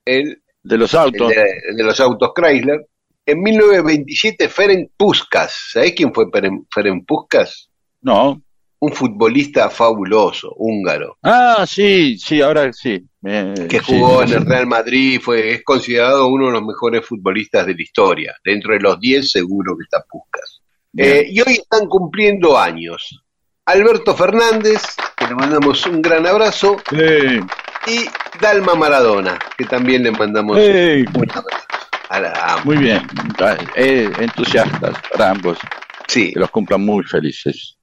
el De los el autos. de, de los autos Chrysler. En 1927, Ferenc Puskas. ¿Sabés quién fue Ferenc Puskas? No. Un futbolista fabuloso, húngaro, Ah, sí, sí, ahora sí. Eh, que sí, jugó en el Real Madrid, fue, es considerado uno de los mejores futbolistas de la historia. Dentro de los 10 seguro que está Puskas. Eh, y hoy están cumpliendo años. Alberto Fernández, que le mandamos un gran abrazo, Sí. y Dalma Maradona, que también le mandamos Sí. un abrazo. A la ambos. Muy bien. Eh, entusiastas para ambos. Sí. Que los cumplan muy felices.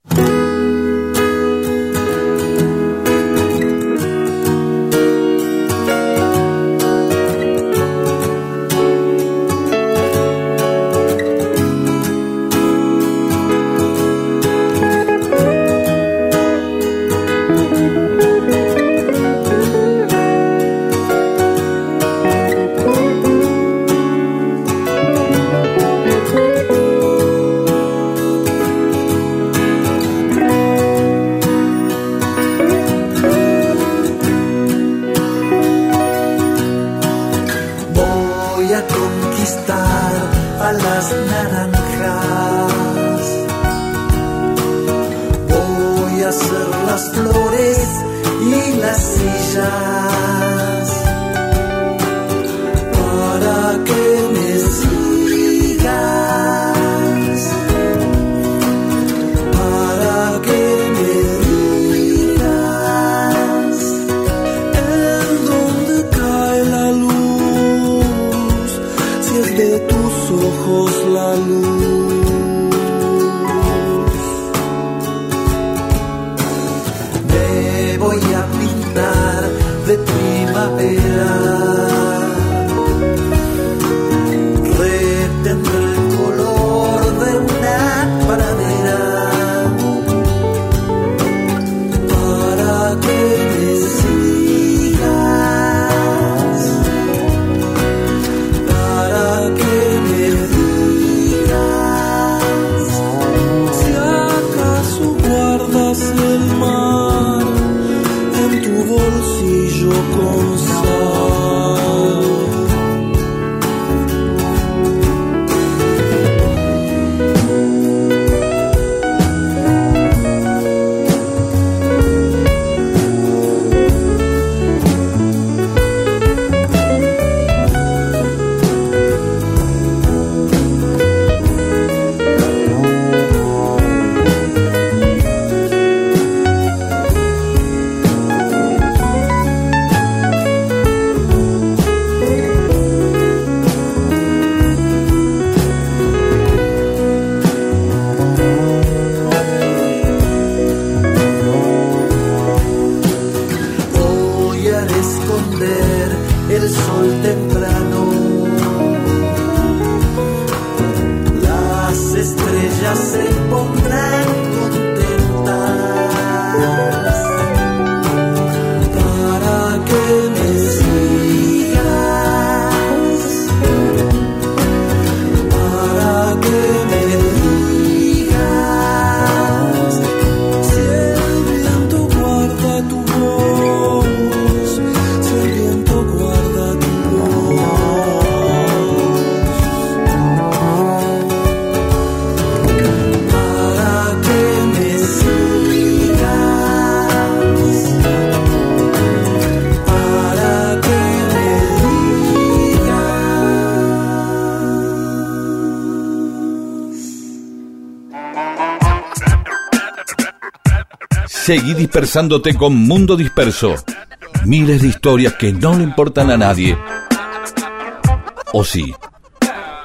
Seguí dispersándote con Mundo Disperso. Miles de historias que no le importan a nadie. O sí.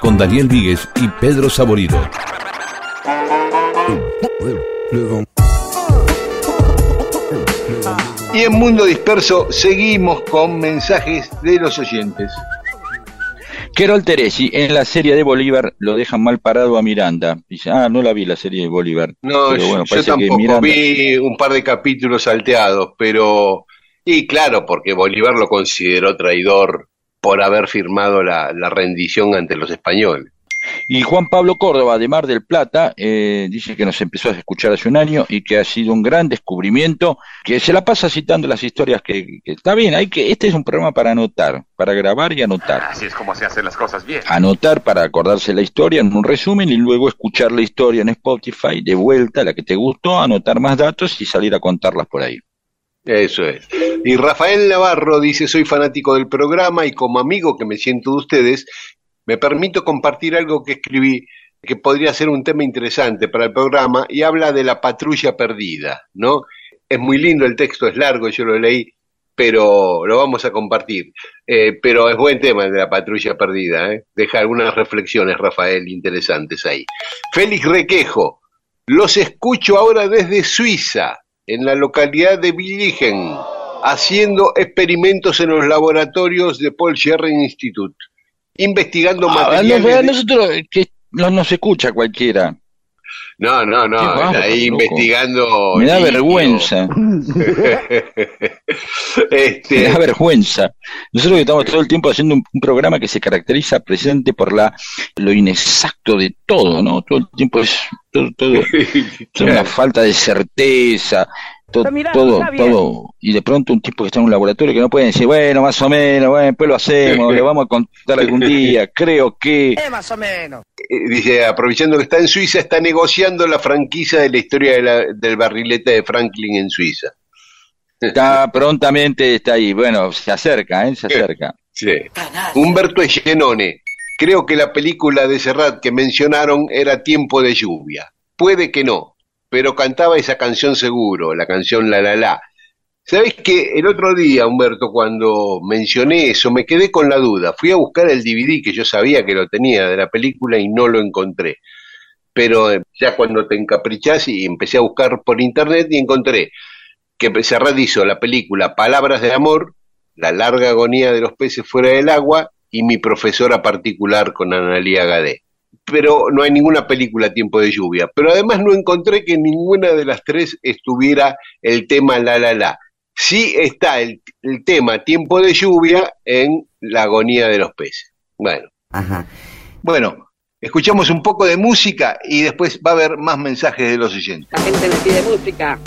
Con Daniel Víguez y Pedro Saborido. Y en Mundo Disperso seguimos con mensajes de los oyentes. Querol Teresi, en la serie de Bolívar lo dejan mal parado a Miranda. Dice, ah, no la vi la serie de Bolívar. No, Pero yo- bueno, yo, parece que tampoco Miranda- vi un par de capítulos salteados, pero... Y claro, porque Bolívar lo consideró traidor por haber firmado la, la rendición ante los españoles. Y Juan Pablo Córdoba de Mar del Plata eh, dice que nos empezó a escuchar hace un año y que ha sido un gran descubrimiento, que se la pasa citando las historias que, que está bien, hay que este es un programa para anotar, para grabar y anotar. Así es como se hacen las cosas bien. Anotar para acordarse la historia en un resumen y luego escuchar la historia en Spotify de vuelta, la que te gustó, anotar más datos y salir a contarlas por ahí. Eso es. Y Rafael Navarro dice, soy fanático del programa y como amigo que me siento de ustedes, me permito compartir algo que escribí que podría ser un tema interesante para el programa y habla de la patrulla perdida, ¿no? Es muy lindo el texto, es largo, yo lo leí, pero lo vamos a compartir. Eh, pero es buen tema el de la patrulla perdida, ¿eh? Deja algunas reflexiones, Rafael, interesantes ahí. Félix Requejo, los escucho ahora desde Suiza, en la localidad de Villigen, haciendo experimentos en los laboratorios de Paul Scherrer Institute, investigando Ah, materiales. no, de- nosotros, que no nos escucha cualquiera. No, no, no, ahí investigando. Me da vergüenza. este, Me da vergüenza. Nosotros que estamos todo el tiempo haciendo un, un programa que se caracteriza precisamente por la lo inexacto de todo, ¿no? Todo el tiempo es todo, todo, una falta de certeza, to- todo, todo, y de pronto un tipo que está en un laboratorio que no puede decir, bueno, más o menos, bueno, después lo hacemos, le vamos a contar algún día, creo que... Eh, más o menos. eh, dice, aprovechando que está en Suiza, está negociando la franquicia de la historia de la- del barrilete de Franklin en Suiza. Está prontamente está ahí, bueno, se acerca, ¿eh? Se acerca. Sí. Humberto Egenone, creo que la película de Serrat que mencionaron era Tiempo de lluvia. Puede que no, pero cantaba esa canción seguro, la canción La La La. ¿Sabés que el otro día, Humberto, cuando mencioné eso, me quedé con la duda. Fui a buscar el DVD que yo sabía que lo tenía de la película y no lo encontré. Pero eh, ya cuando te encaprichás y empecé a buscar por internet y encontré que Serrat hizo la película Palabras de Amor, La larga agonía de los peces fuera del agua y Mi profesora particular con Analía Gadé. Pero no hay ninguna película Tiempo de lluvia. Pero además no encontré que en ninguna de las tres estuviera el tema La La La. Sí está el, el tema Tiempo de lluvia en La agonía de los peces. Bueno. Bueno, escuchamos un poco de música y después va a haber más mensajes de los oyentes. La gente me pide música.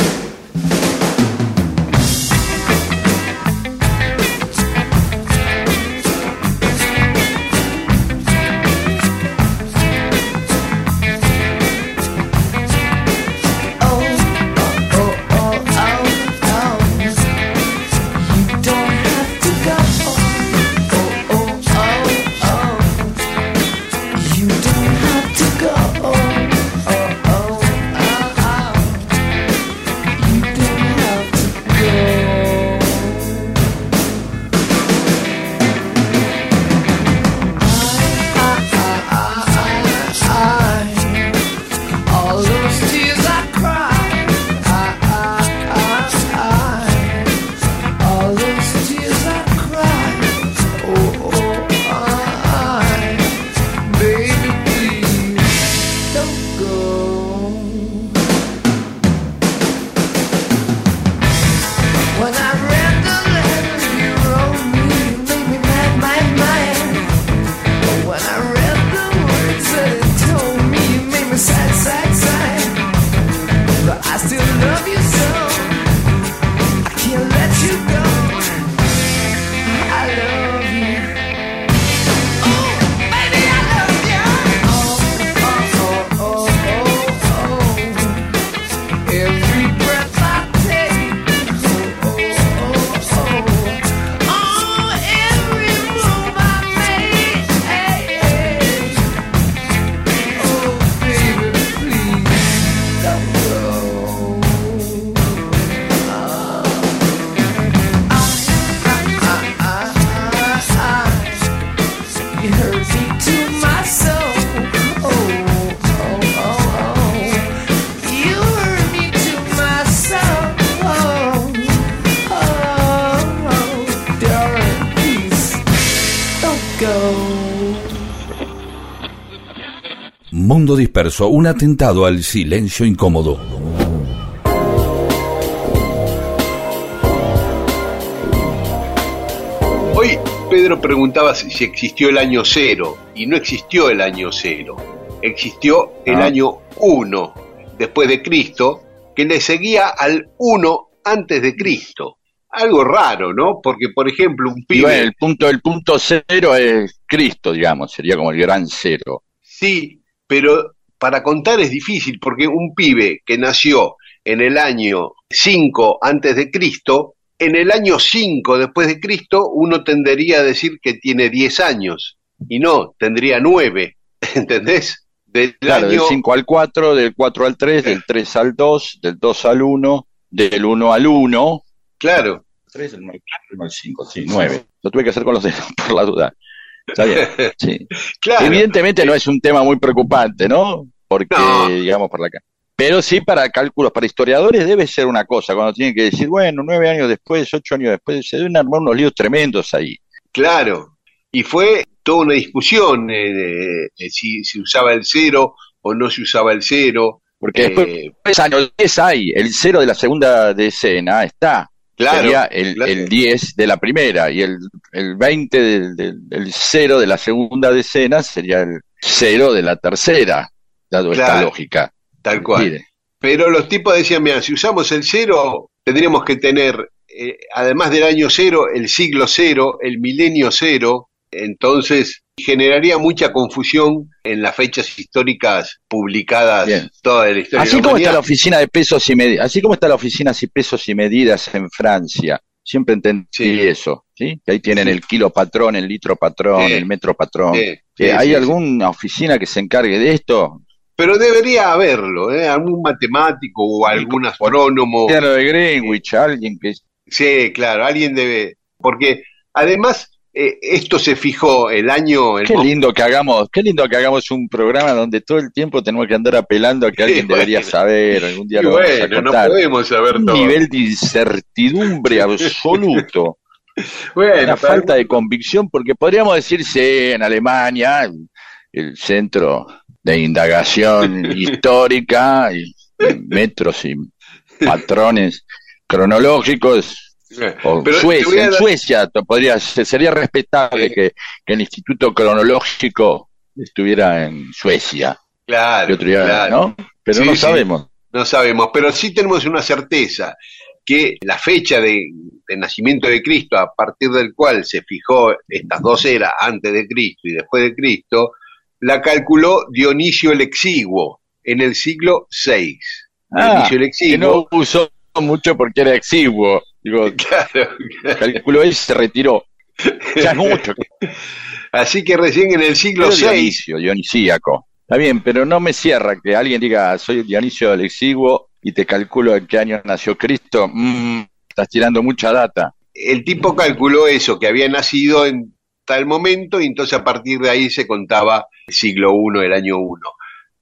Un atentado al silencio incómodo. Hoy Pedro preguntaba si existió el año cero, y no existió el año cero, existió el Ah. año uno después de Cristo, que le seguía al uno antes de Cristo. Algo raro, ¿no? Porque, por ejemplo, un pibe... bueno, el punto, el punto cero es Cristo, digamos, sería como el gran cero. Sí, pero para contar es difícil porque un pibe que nació en el año 5 antes de Cristo, en el año 5 después de Cristo, uno tendería a decir que tiene 10 años y no, tendría 9, ¿entendés? Del Claro, del año 5 al 4, del 4 al 3, del 3 al 2, del 2 al 1, del 1 al 1. Claro. 3, el 4, el 5, sí, 9. Lo tuve que hacer con los dedos, por la duda. Está bien, sí. Claro. Evidentemente no es un tema muy preocupante, ¿no? Porque, No. digamos, por la ca- Pero sí para cálculos, para historiadores debe ser una cosa, cuando tienen que decir, bueno, nueve años después, ocho años después, se deben armar unos líos tremendos ahí. Claro, y fue toda una discusión eh, de- de si se usaba el cero o no se usaba el cero. Porque después, Eh, años 10 hay, el cero de la segunda decena está. Claro, Sería el, claro. el 10 de la primera y el, el 20 del, del, del cero de la segunda decena sería el cero de la tercera, dado esta Claro, lógica. tal cual. Mire, Pero los tipos decían, mira, si usamos el cero, tendríamos que tener, eh, además del año cero, el siglo cero, el milenio cero, entonces generaría mucha confusión en las fechas históricas publicadas Bien. toda la historia. de Así la como está la oficina de pesos y medidas, así como está la oficina de pesos y medidas en Francia, siempre entendí Sí. eso, ¿sí? Que ahí tienen Sí. el kilo patrón, el litro patrón, Sí. el metro patrón. Sí, ¿Hay alguna oficina que se encargue de esto? Pero debería haberlo, ¿eh? algún matemático o algún astrónomo. Claro, de Greenwich, alguien que Sí, claro, alguien debe. Porque además, eh, esto se fijó el año. El Qué lindo que hagamos, qué lindo que hagamos un programa donde todo el tiempo tenemos que andar apelando a que alguien bueno. debería saber, algún día lo vamos a bueno, no contar. podemos saber un todo. nivel de incertidumbre absoluto, Bueno, una falta de convicción, porque podríamos decir, sí, en Alemania, el centro de indagación histórica, y, metros y patrones cronológicos, o pero Suecia, en Suecia podría, se- sería respetable que, que el Instituto Cronológico estuviera en Suecia, Claro, día. ¿no? Pero Sí, no sí. sabemos. No sabemos, pero sí tenemos una certeza que la fecha de, de nacimiento de Cristo, a partir del cual se fijó estas dos eras, antes de Cristo y después de Cristo, la calculó Dionisio el Exiguo en el siglo VI. Ah, Dionisio el que Exiguo. no usó mucho porque era exiguo. Digo, Claro, calculó él y se retiró. Ya es mucho. Así que recién en el siglo VI, Dionisio, dionisíaco. Está bien, pero no me cierra que alguien diga, soy Dionisio del Exiguo y te calculo en qué año nació Cristo. Mm, estás tirando mucha data. el tipo calculó eso, que había nacido en tal momento, y entonces a partir de ahí se contaba el siglo I, el año 1.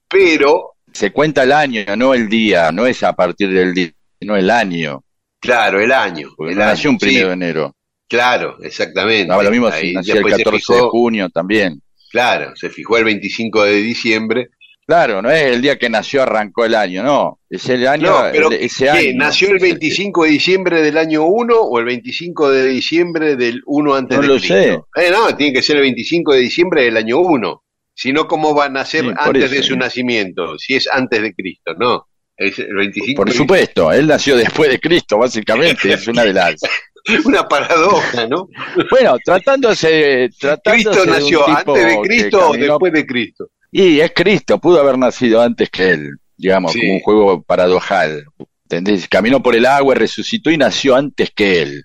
Pero, Se cuenta el año, no el día, no es a partir del día, no el año. claro, el año. Porque el no nació un primero sí, de enero. Claro, exactamente. Ahora lo mismo si nació el después se 14 de junio también. Claro, se fijó el 25 de diciembre. Claro, no es el día que nació arrancó el año, no. Es el año, No, pero el- ese ¿qué? año. ¿Nació el 25 de diciembre del año 1 o el 25 de diciembre del 1 antes No de lo Cristo? Eh, no, tiene que ser el 25 de diciembre del año 1. Si no, ¿cómo va a nacer Sí, antes eso, de su nacimiento? Si es antes de Cristo, no. Es el 25 Por supuesto, él nació después de Cristo, básicamente, es una de las... Una paradoja, ¿no? Bueno, tratándose, tratándose Cristo de un nació tipo antes de Cristo o caminó- después de Cristo. Y es Cristo, pudo haber nacido antes que él, digamos, Sí. como un juego paradojal. ¿Entendés? Caminó por el agua, resucitó y nació antes que él.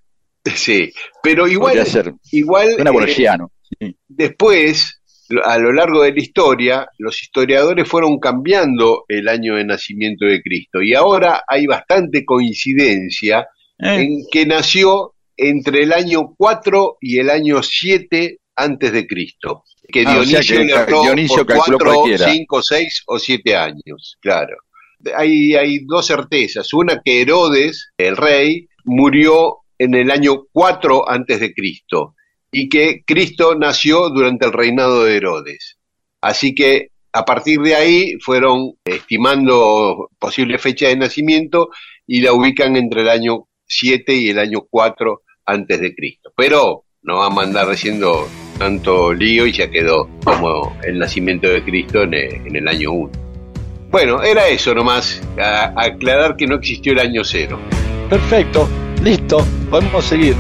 Sí, pero igual, ser. igual Suena eh, después, a lo largo de la historia, los historiadores fueron cambiando el año de nacimiento de Cristo y ahora hay bastante coincidencia Eh, en que nació entre el año 4 y el año 7 antes de Cristo. Que Ah, o sea Dionisio que le Dionisio por calculó 4, cualquiera. 5, 6 o 7 años, claro. Hay, hay dos certezas. Una que Herodes, el rey, murió en el año 4 antes de Cristo y que Cristo nació durante el reinado de Herodes. Así que a partir de ahí fueron estimando posible fecha de nacimiento y la ubican entre el año 7 y el año 4 antes de Cristo. Pero no va a mandar haciendo tanto lío y ya quedó como el nacimiento de Cristo en el, año 1. Bueno, era eso nomás, a- aclarar que no existió el año cero. Perfecto, listo, podemos seguir.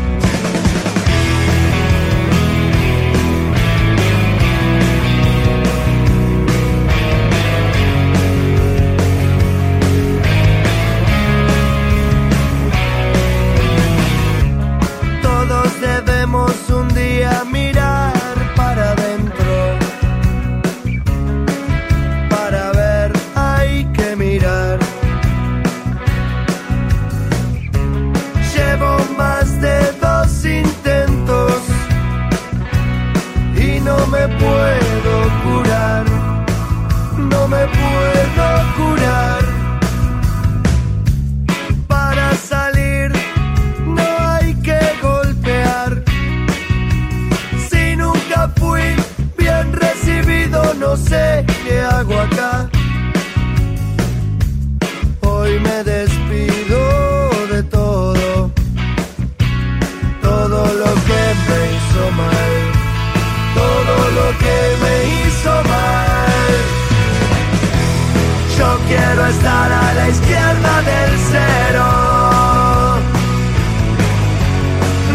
Yo quiero estar a la izquierda del cero.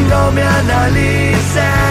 No me analices,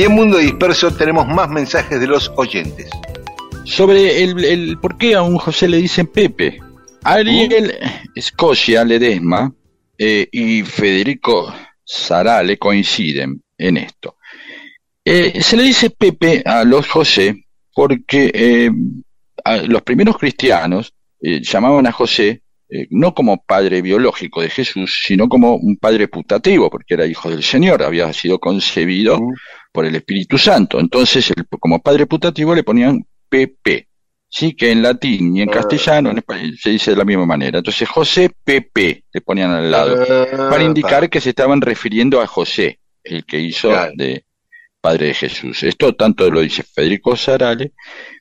Y en Mundo Disperso tenemos más mensajes de los oyentes. Sobre el, el por qué a un José le dicen Pepe. Ariel Scotia Ledesma eh, y Federico Sarale coinciden en esto. Eh, se le dice Pepe a los José porque eh, a los primeros cristianos llamaban a José no como padre biológico de Jesús, sino como un padre putativo, porque era hijo del Señor, había sido concebido por el Espíritu Santo. Entonces, el- como padre putativo le ponían PP, sí, que en latín y en castellano en español, se dice de la misma manera. Entonces, José PP le ponían al lado, para indicar que se estaban refiriendo a José, el que hizo de padre de Jesús. Esto tanto lo dice Federico Sarale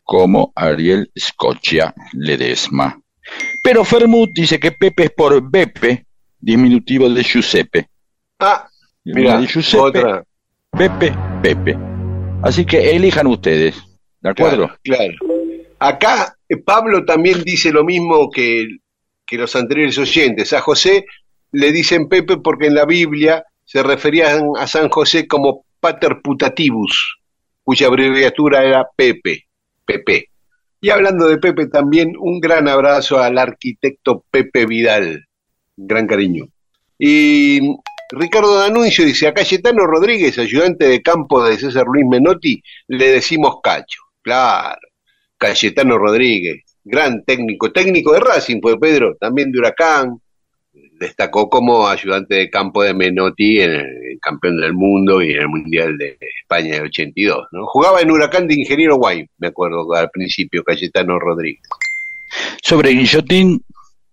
como Ariel Scotia Ledesma. Pero Fermut dice que Pepe es por Beppe, diminutivo de Giuseppe. Ah, mira, de Giuseppe, otra. Pepe, Pepe. Así que elijan ustedes, ¿de acuerdo? Claro, claro. Acá eh, Pablo también dice lo mismo que, que los anteriores oyentes. A José le dicen Pepe porque en la Biblia se referían a San José como Pater Putativus, cuya abreviatura era Pepe, Pepe. Y hablando de Pepe también, un gran abrazo al arquitecto Pepe Vidal, gran cariño. Y Ricardo D'Anuncio dice, a Cayetano Rodríguez, ayudante de campo de César Luis Menotti, le decimos Cacho. Claro, Cayetano Rodríguez, gran técnico, técnico de Racing fue Pedro, también de Huracán, destacó como ayudante de campo de Menotti en el campeón del mundo y en el Mundial de España del 82. ¿no? Jugaba en Huracán de Ingeniero Guay, me acuerdo al principio, Cayetano Rodríguez. Sobre Guillotín,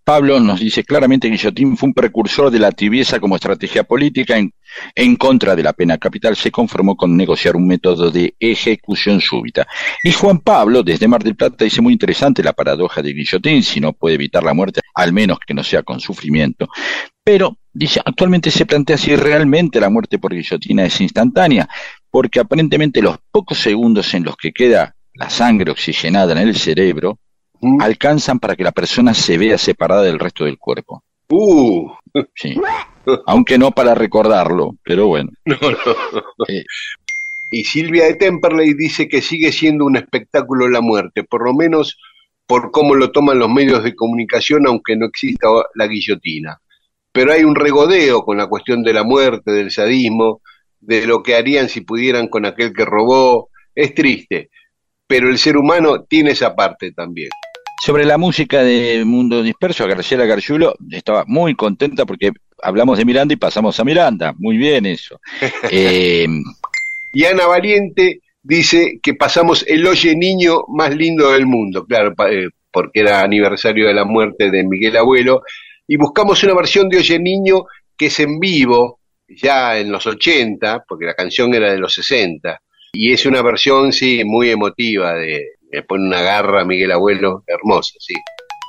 Pablo nos dice claramente que Guillotín fue un precursor de la tibieza como estrategia política en, en contra de la pena capital. Se conformó con negociar un método de ejecución súbita. Y Juan Pablo, desde Mar del Plata, dice muy interesante la paradoja de Guillotín, si no puede evitar la muerte, al menos que no sea con sufrimiento. Pero, dice, actualmente se plantea si realmente la muerte por guillotina es instantánea, porque aparentemente los pocos segundos en los que queda la sangre oxigenada en el cerebro Mm. alcanzan para que la persona se vea separada del resto del cuerpo. Uh, Sí. Aunque no para recordarlo, pero bueno. no, no. Eh. Y Silvia de Temperley dice que sigue siendo un espectáculo la muerte, por lo menos por cómo lo toman los medios de comunicación, aunque no exista la guillotina. Pero hay un regodeo con la cuestión de la muerte, del sadismo, de lo que harían si pudieran con aquel que robó. Es triste, pero el ser humano tiene esa parte también. Sobre la música de Mundo Disperso, Graciela Gargiulo estaba muy contenta porque hablamos de Miranda y pasamos a Miranda. Muy bien eso. Eh, Y Ana Valiente dice que pasamos el Oye Niño más lindo del mundo, claro, eh, porque era aniversario de la muerte de Miguel Abuelo, y buscamos una versión de Oye Niño que es en vivo, ya en los 80, porque la canción era de los 60, y es una versión, sí, muy emotiva, de, le pone una garra a Miguel Abuelo, hermosa, sí.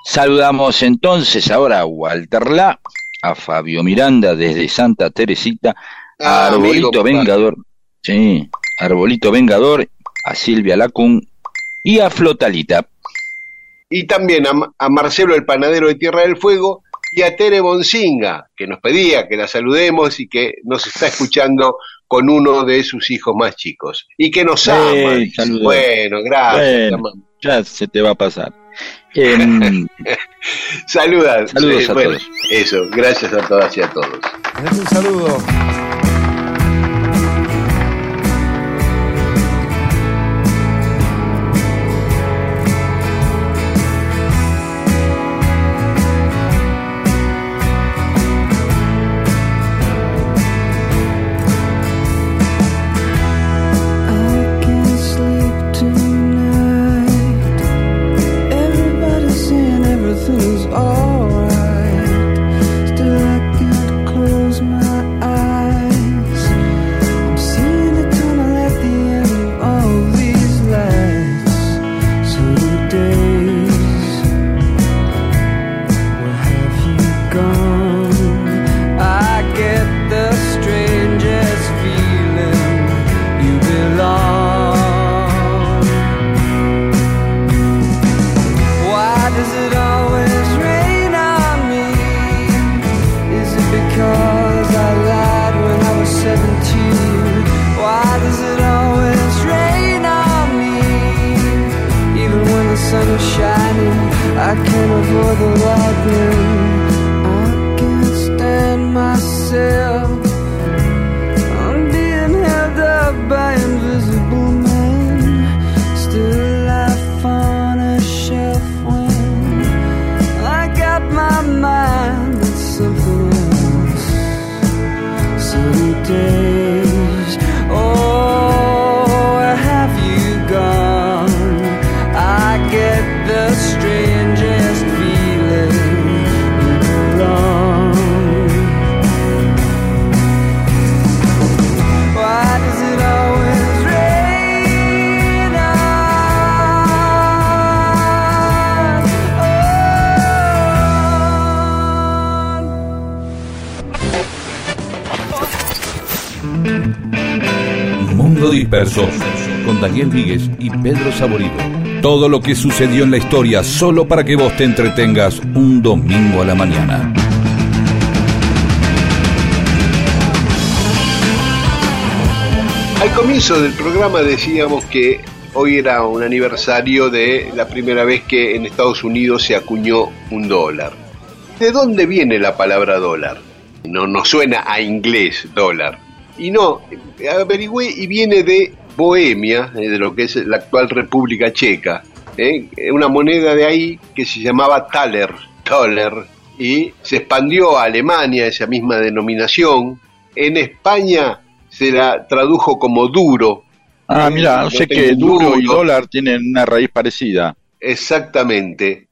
saludamos entonces ahora a Walter La, a Fabio Miranda desde Santa Teresita, a Ah, Arbolito. Vengador, sí, Arbolito Vengador, a Silvia Lacun y a Flotalita. y también a, a Marcelo el panadero de Tierra del Fuego y a Tere Bonsinga, que nos pedía que la saludemos y que nos está escuchando con uno de sus hijos más chicos. Y que nos ama. Bueno, gracias. Bueno, ya se te va a pasar. Em, Saluda. Saludos a bueno, todos. Eso, gracias a todas y a todos. Es un saludo. Y Pedro Saborido. Todo lo que sucedió en la historia solo para que vos te entretengas un domingo a la mañana. Al comienzo del programa decíamos que hoy era un aniversario de la primera vez que en Estados Unidos se acuñó un dólar. ¿De dónde viene la palabra dólar? No nos suena a inglés dólar. Y no, averigüé y viene de Bohemia, eh, de lo que es la actual República Checa. ¿eh? Una moneda de ahí que se llamaba Thaler, Thaler, y se expandió a Alemania esa misma denominación. En España se la tradujo como duro. ah, Eh, mira, no yo sé que duro y dólar tienen una raíz parecida. Exactamente.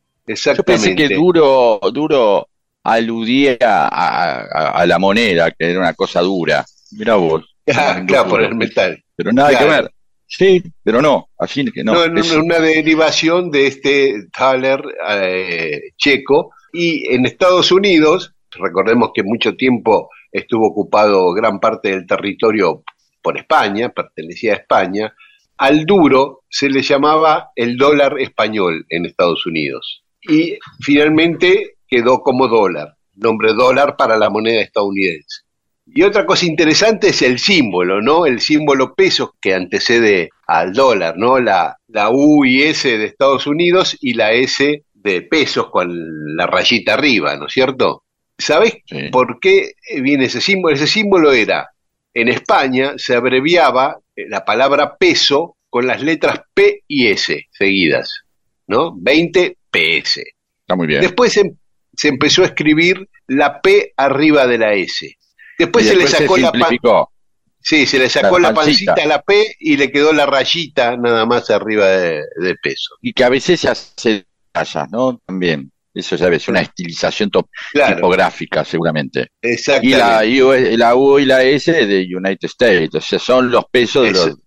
Yo exactamente. pensé que duro, duro aludía a, a- a la moneda, que era una cosa dura. Mira vos. Ah, claro, por el metal. Pero nada Claro. que ver. Sí, pero no, así que no. No, no, es- una derivación de este Thaler eh, checo. Y en Estados Unidos, recordemos que mucho tiempo estuvo ocupado gran parte del territorio por España, pertenecía a España, al duro se le llamaba el dólar español en Estados Unidos. Y finalmente quedó como dólar, nombre dólar para la moneda estadounidense. Y otra cosa interesante es el símbolo, ¿no? El símbolo peso que antecede al dólar, ¿no? La, la U y S de Estados Unidos y la S de pesos con la rayita arriba, ¿no es cierto? ¿Sabés Sí. por qué viene ese símbolo? Ese símbolo era, en España se abreviaba eh, la palabra peso con las letras P y S seguidas, ¿no? 20 PS. Está muy bien. Después se, se empezó a escribir la P arriba de la S. Después, Y se le sacó la pan- sí, se le sacó la la, pancita pancita. a la P y le quedó la rayita nada más arriba de, de peso. Y que a veces se hace rayas, ¿no? También. Eso ya ves, una estilización Claro, tipográfica, seguramente. Y la, U, la U y la S de United States, o sea, son los pesos de los...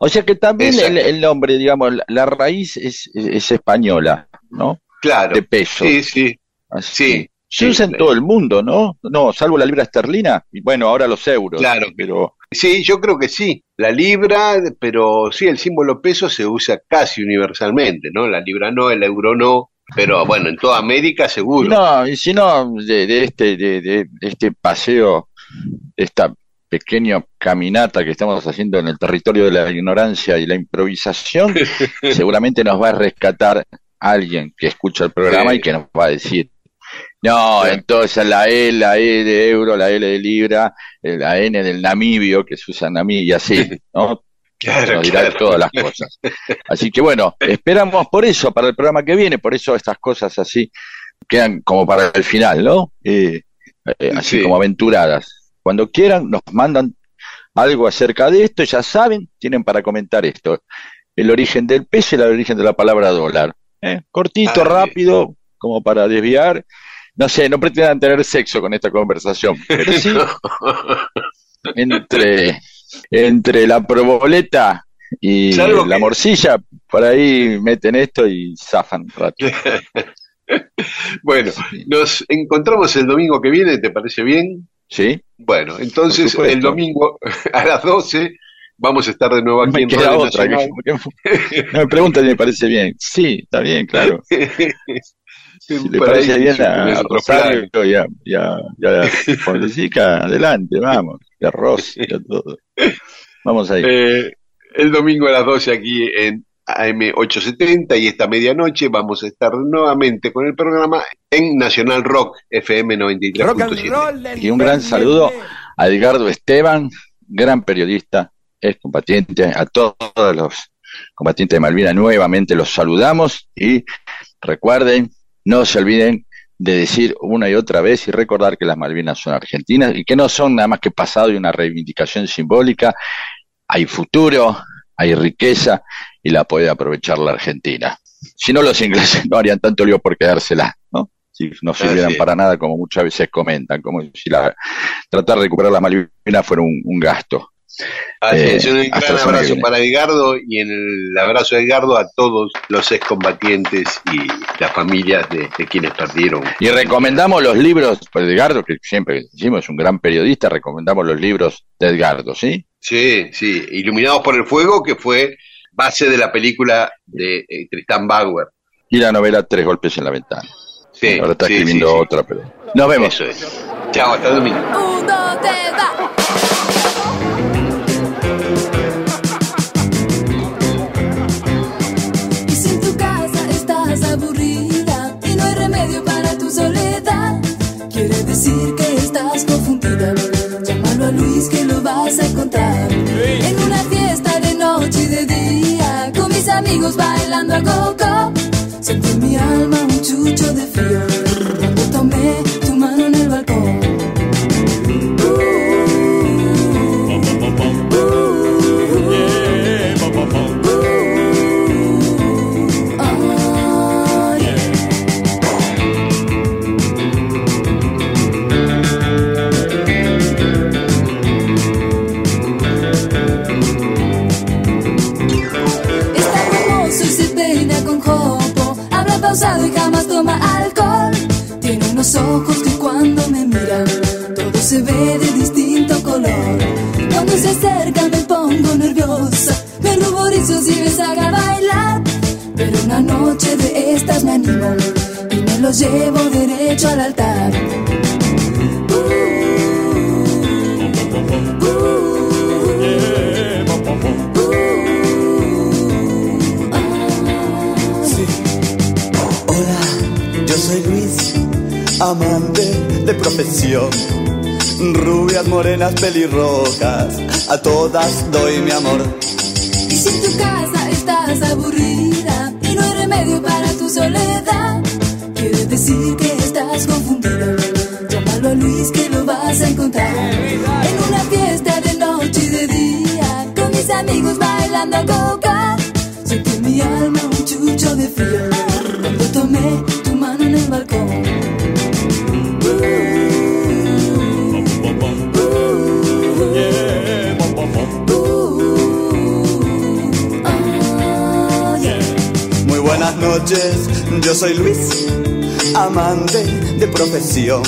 O sea que también el, nombre, digamos, la, raíz es, es, es española, ¿no? claro. De peso. Sí, sí. Así sí, Se usa en todo el mundo, ¿no? No, salvo la libra esterlina, y bueno, ahora los euros. Claro. Pero Sí, yo creo que sí. La libra, pero sí, el símbolo peso se usa casi universalmente, ¿no? La libra no, el euro no, pero bueno, en toda América seguro. no, y si no, de, de este, de, de- de este paseo, esta pequeña caminata que estamos haciendo en el territorio de la ignorancia y la improvisación, seguramente nos va a rescatar alguien que escucha el programa Sí. y que nos va a decir, no, Sí. entonces la E, la E de euro, la L de libra, eh, la N del namibio que se usa en Namibia, y así, ¿no? Claro, nos dirá claro. todas las cosas. Así que bueno, esperamos por eso, para el programa que viene, por eso estas cosas así quedan como para el final, ¿no? Eh, eh, así Sí. como aventuradas. Cuando quieran, nos mandan algo acerca de esto, ya saben, tienen para comentar esto. El origen del peso y el origen de la palabra dólar. ¿eh? Cortito, Ah, rápido, como para desviar. No sé, no pretendan tener sexo con esta conversación, pero sí entre, entre la proboleta y la que- morcilla, por ahí meten esto y zafan un rato. Bueno, Sí. nos encontramos el domingo que viene, ¿te parece bien? ¿Sí? Bueno, entonces el domingo a las 12 vamos a estar de nuevo aquí me en queda Radio otra. que- Nacional. que- no me preguntan si me parece bien. Sí, está bien, claro. Si le ahí parece bien a Rosario plan. y a, y a, y a Fonseca, adelante, vamos. Y a Ross y a todo. Vamos ahí. Eh, el domingo a las 12 aquí en AM870 y esta medianoche vamos a estar nuevamente con el programa en Nacional Rock FM 93.7. Y un gran saludo a Edgardo Esteban, gran periodista, es combatiente, a todos los combatientes de Malvinas nuevamente los saludamos y recuerden, no se olviden de decir una y otra vez y recordar que las Malvinas son argentinas y que no son nada más que pasado y una reivindicación simbólica, hay futuro, hay riqueza y la puede aprovechar la Argentina. Si no, los ingleses no harían tanto lío por quedársela, ¿no? Si no sirvieran Así es. para nada, como muchas veces comentan, como si la, tratar de recuperar las Malvinas fuera un, un gasto. Así Eh, es, un hasta gran abrazo para Edgardo y en el abrazo de Edgardo a todos los excombatientes y las familias de, de quienes perdieron. Y recomendamos los libros, pues Edgardo, que siempre decimos es un gran periodista, recomendamos los libros de Edgardo, ¿sí? Sí, sí, Iluminados por el Fuego, que fue base de la película de eh, Tristán Bauer. Y la novela Tres golpes en la ventana. Sí, Ahora está sí, escribiendo sí, sí. otra, pero... Nos vemos. Eso es. Chao, hasta el domingo. Un, dos, tres, decir que estás confundida. Llámalo a Luis que lo vas a encontrar. En una fiesta de noche y de día, con mis amigos bailando a coco. Se acerca me pongo nerviosa, me ruborizo si me saca bailar. Pero una noche de estas me animo y me los llevo derecho al altar. Hola, yo soy Luis, amante de profesión. Rubias, morenas, pelirrojas, a todas doy mi amor. Y si en tu casa estás aburrida y no hay remedio para tu soledad, quiere decir que estás confundida. Llámalo a Luis que lo vas a encontrar en una fiesta de noche y de día, con mis amigos bailando a coca. Sentí en mi alma un chucho de frío cuando tomé tu mano en el balcón. Muy noches, yo soy Luis, amante de profesión.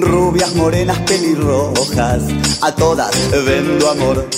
Rubias, morenas, pelirrojas, a todas vendo amor.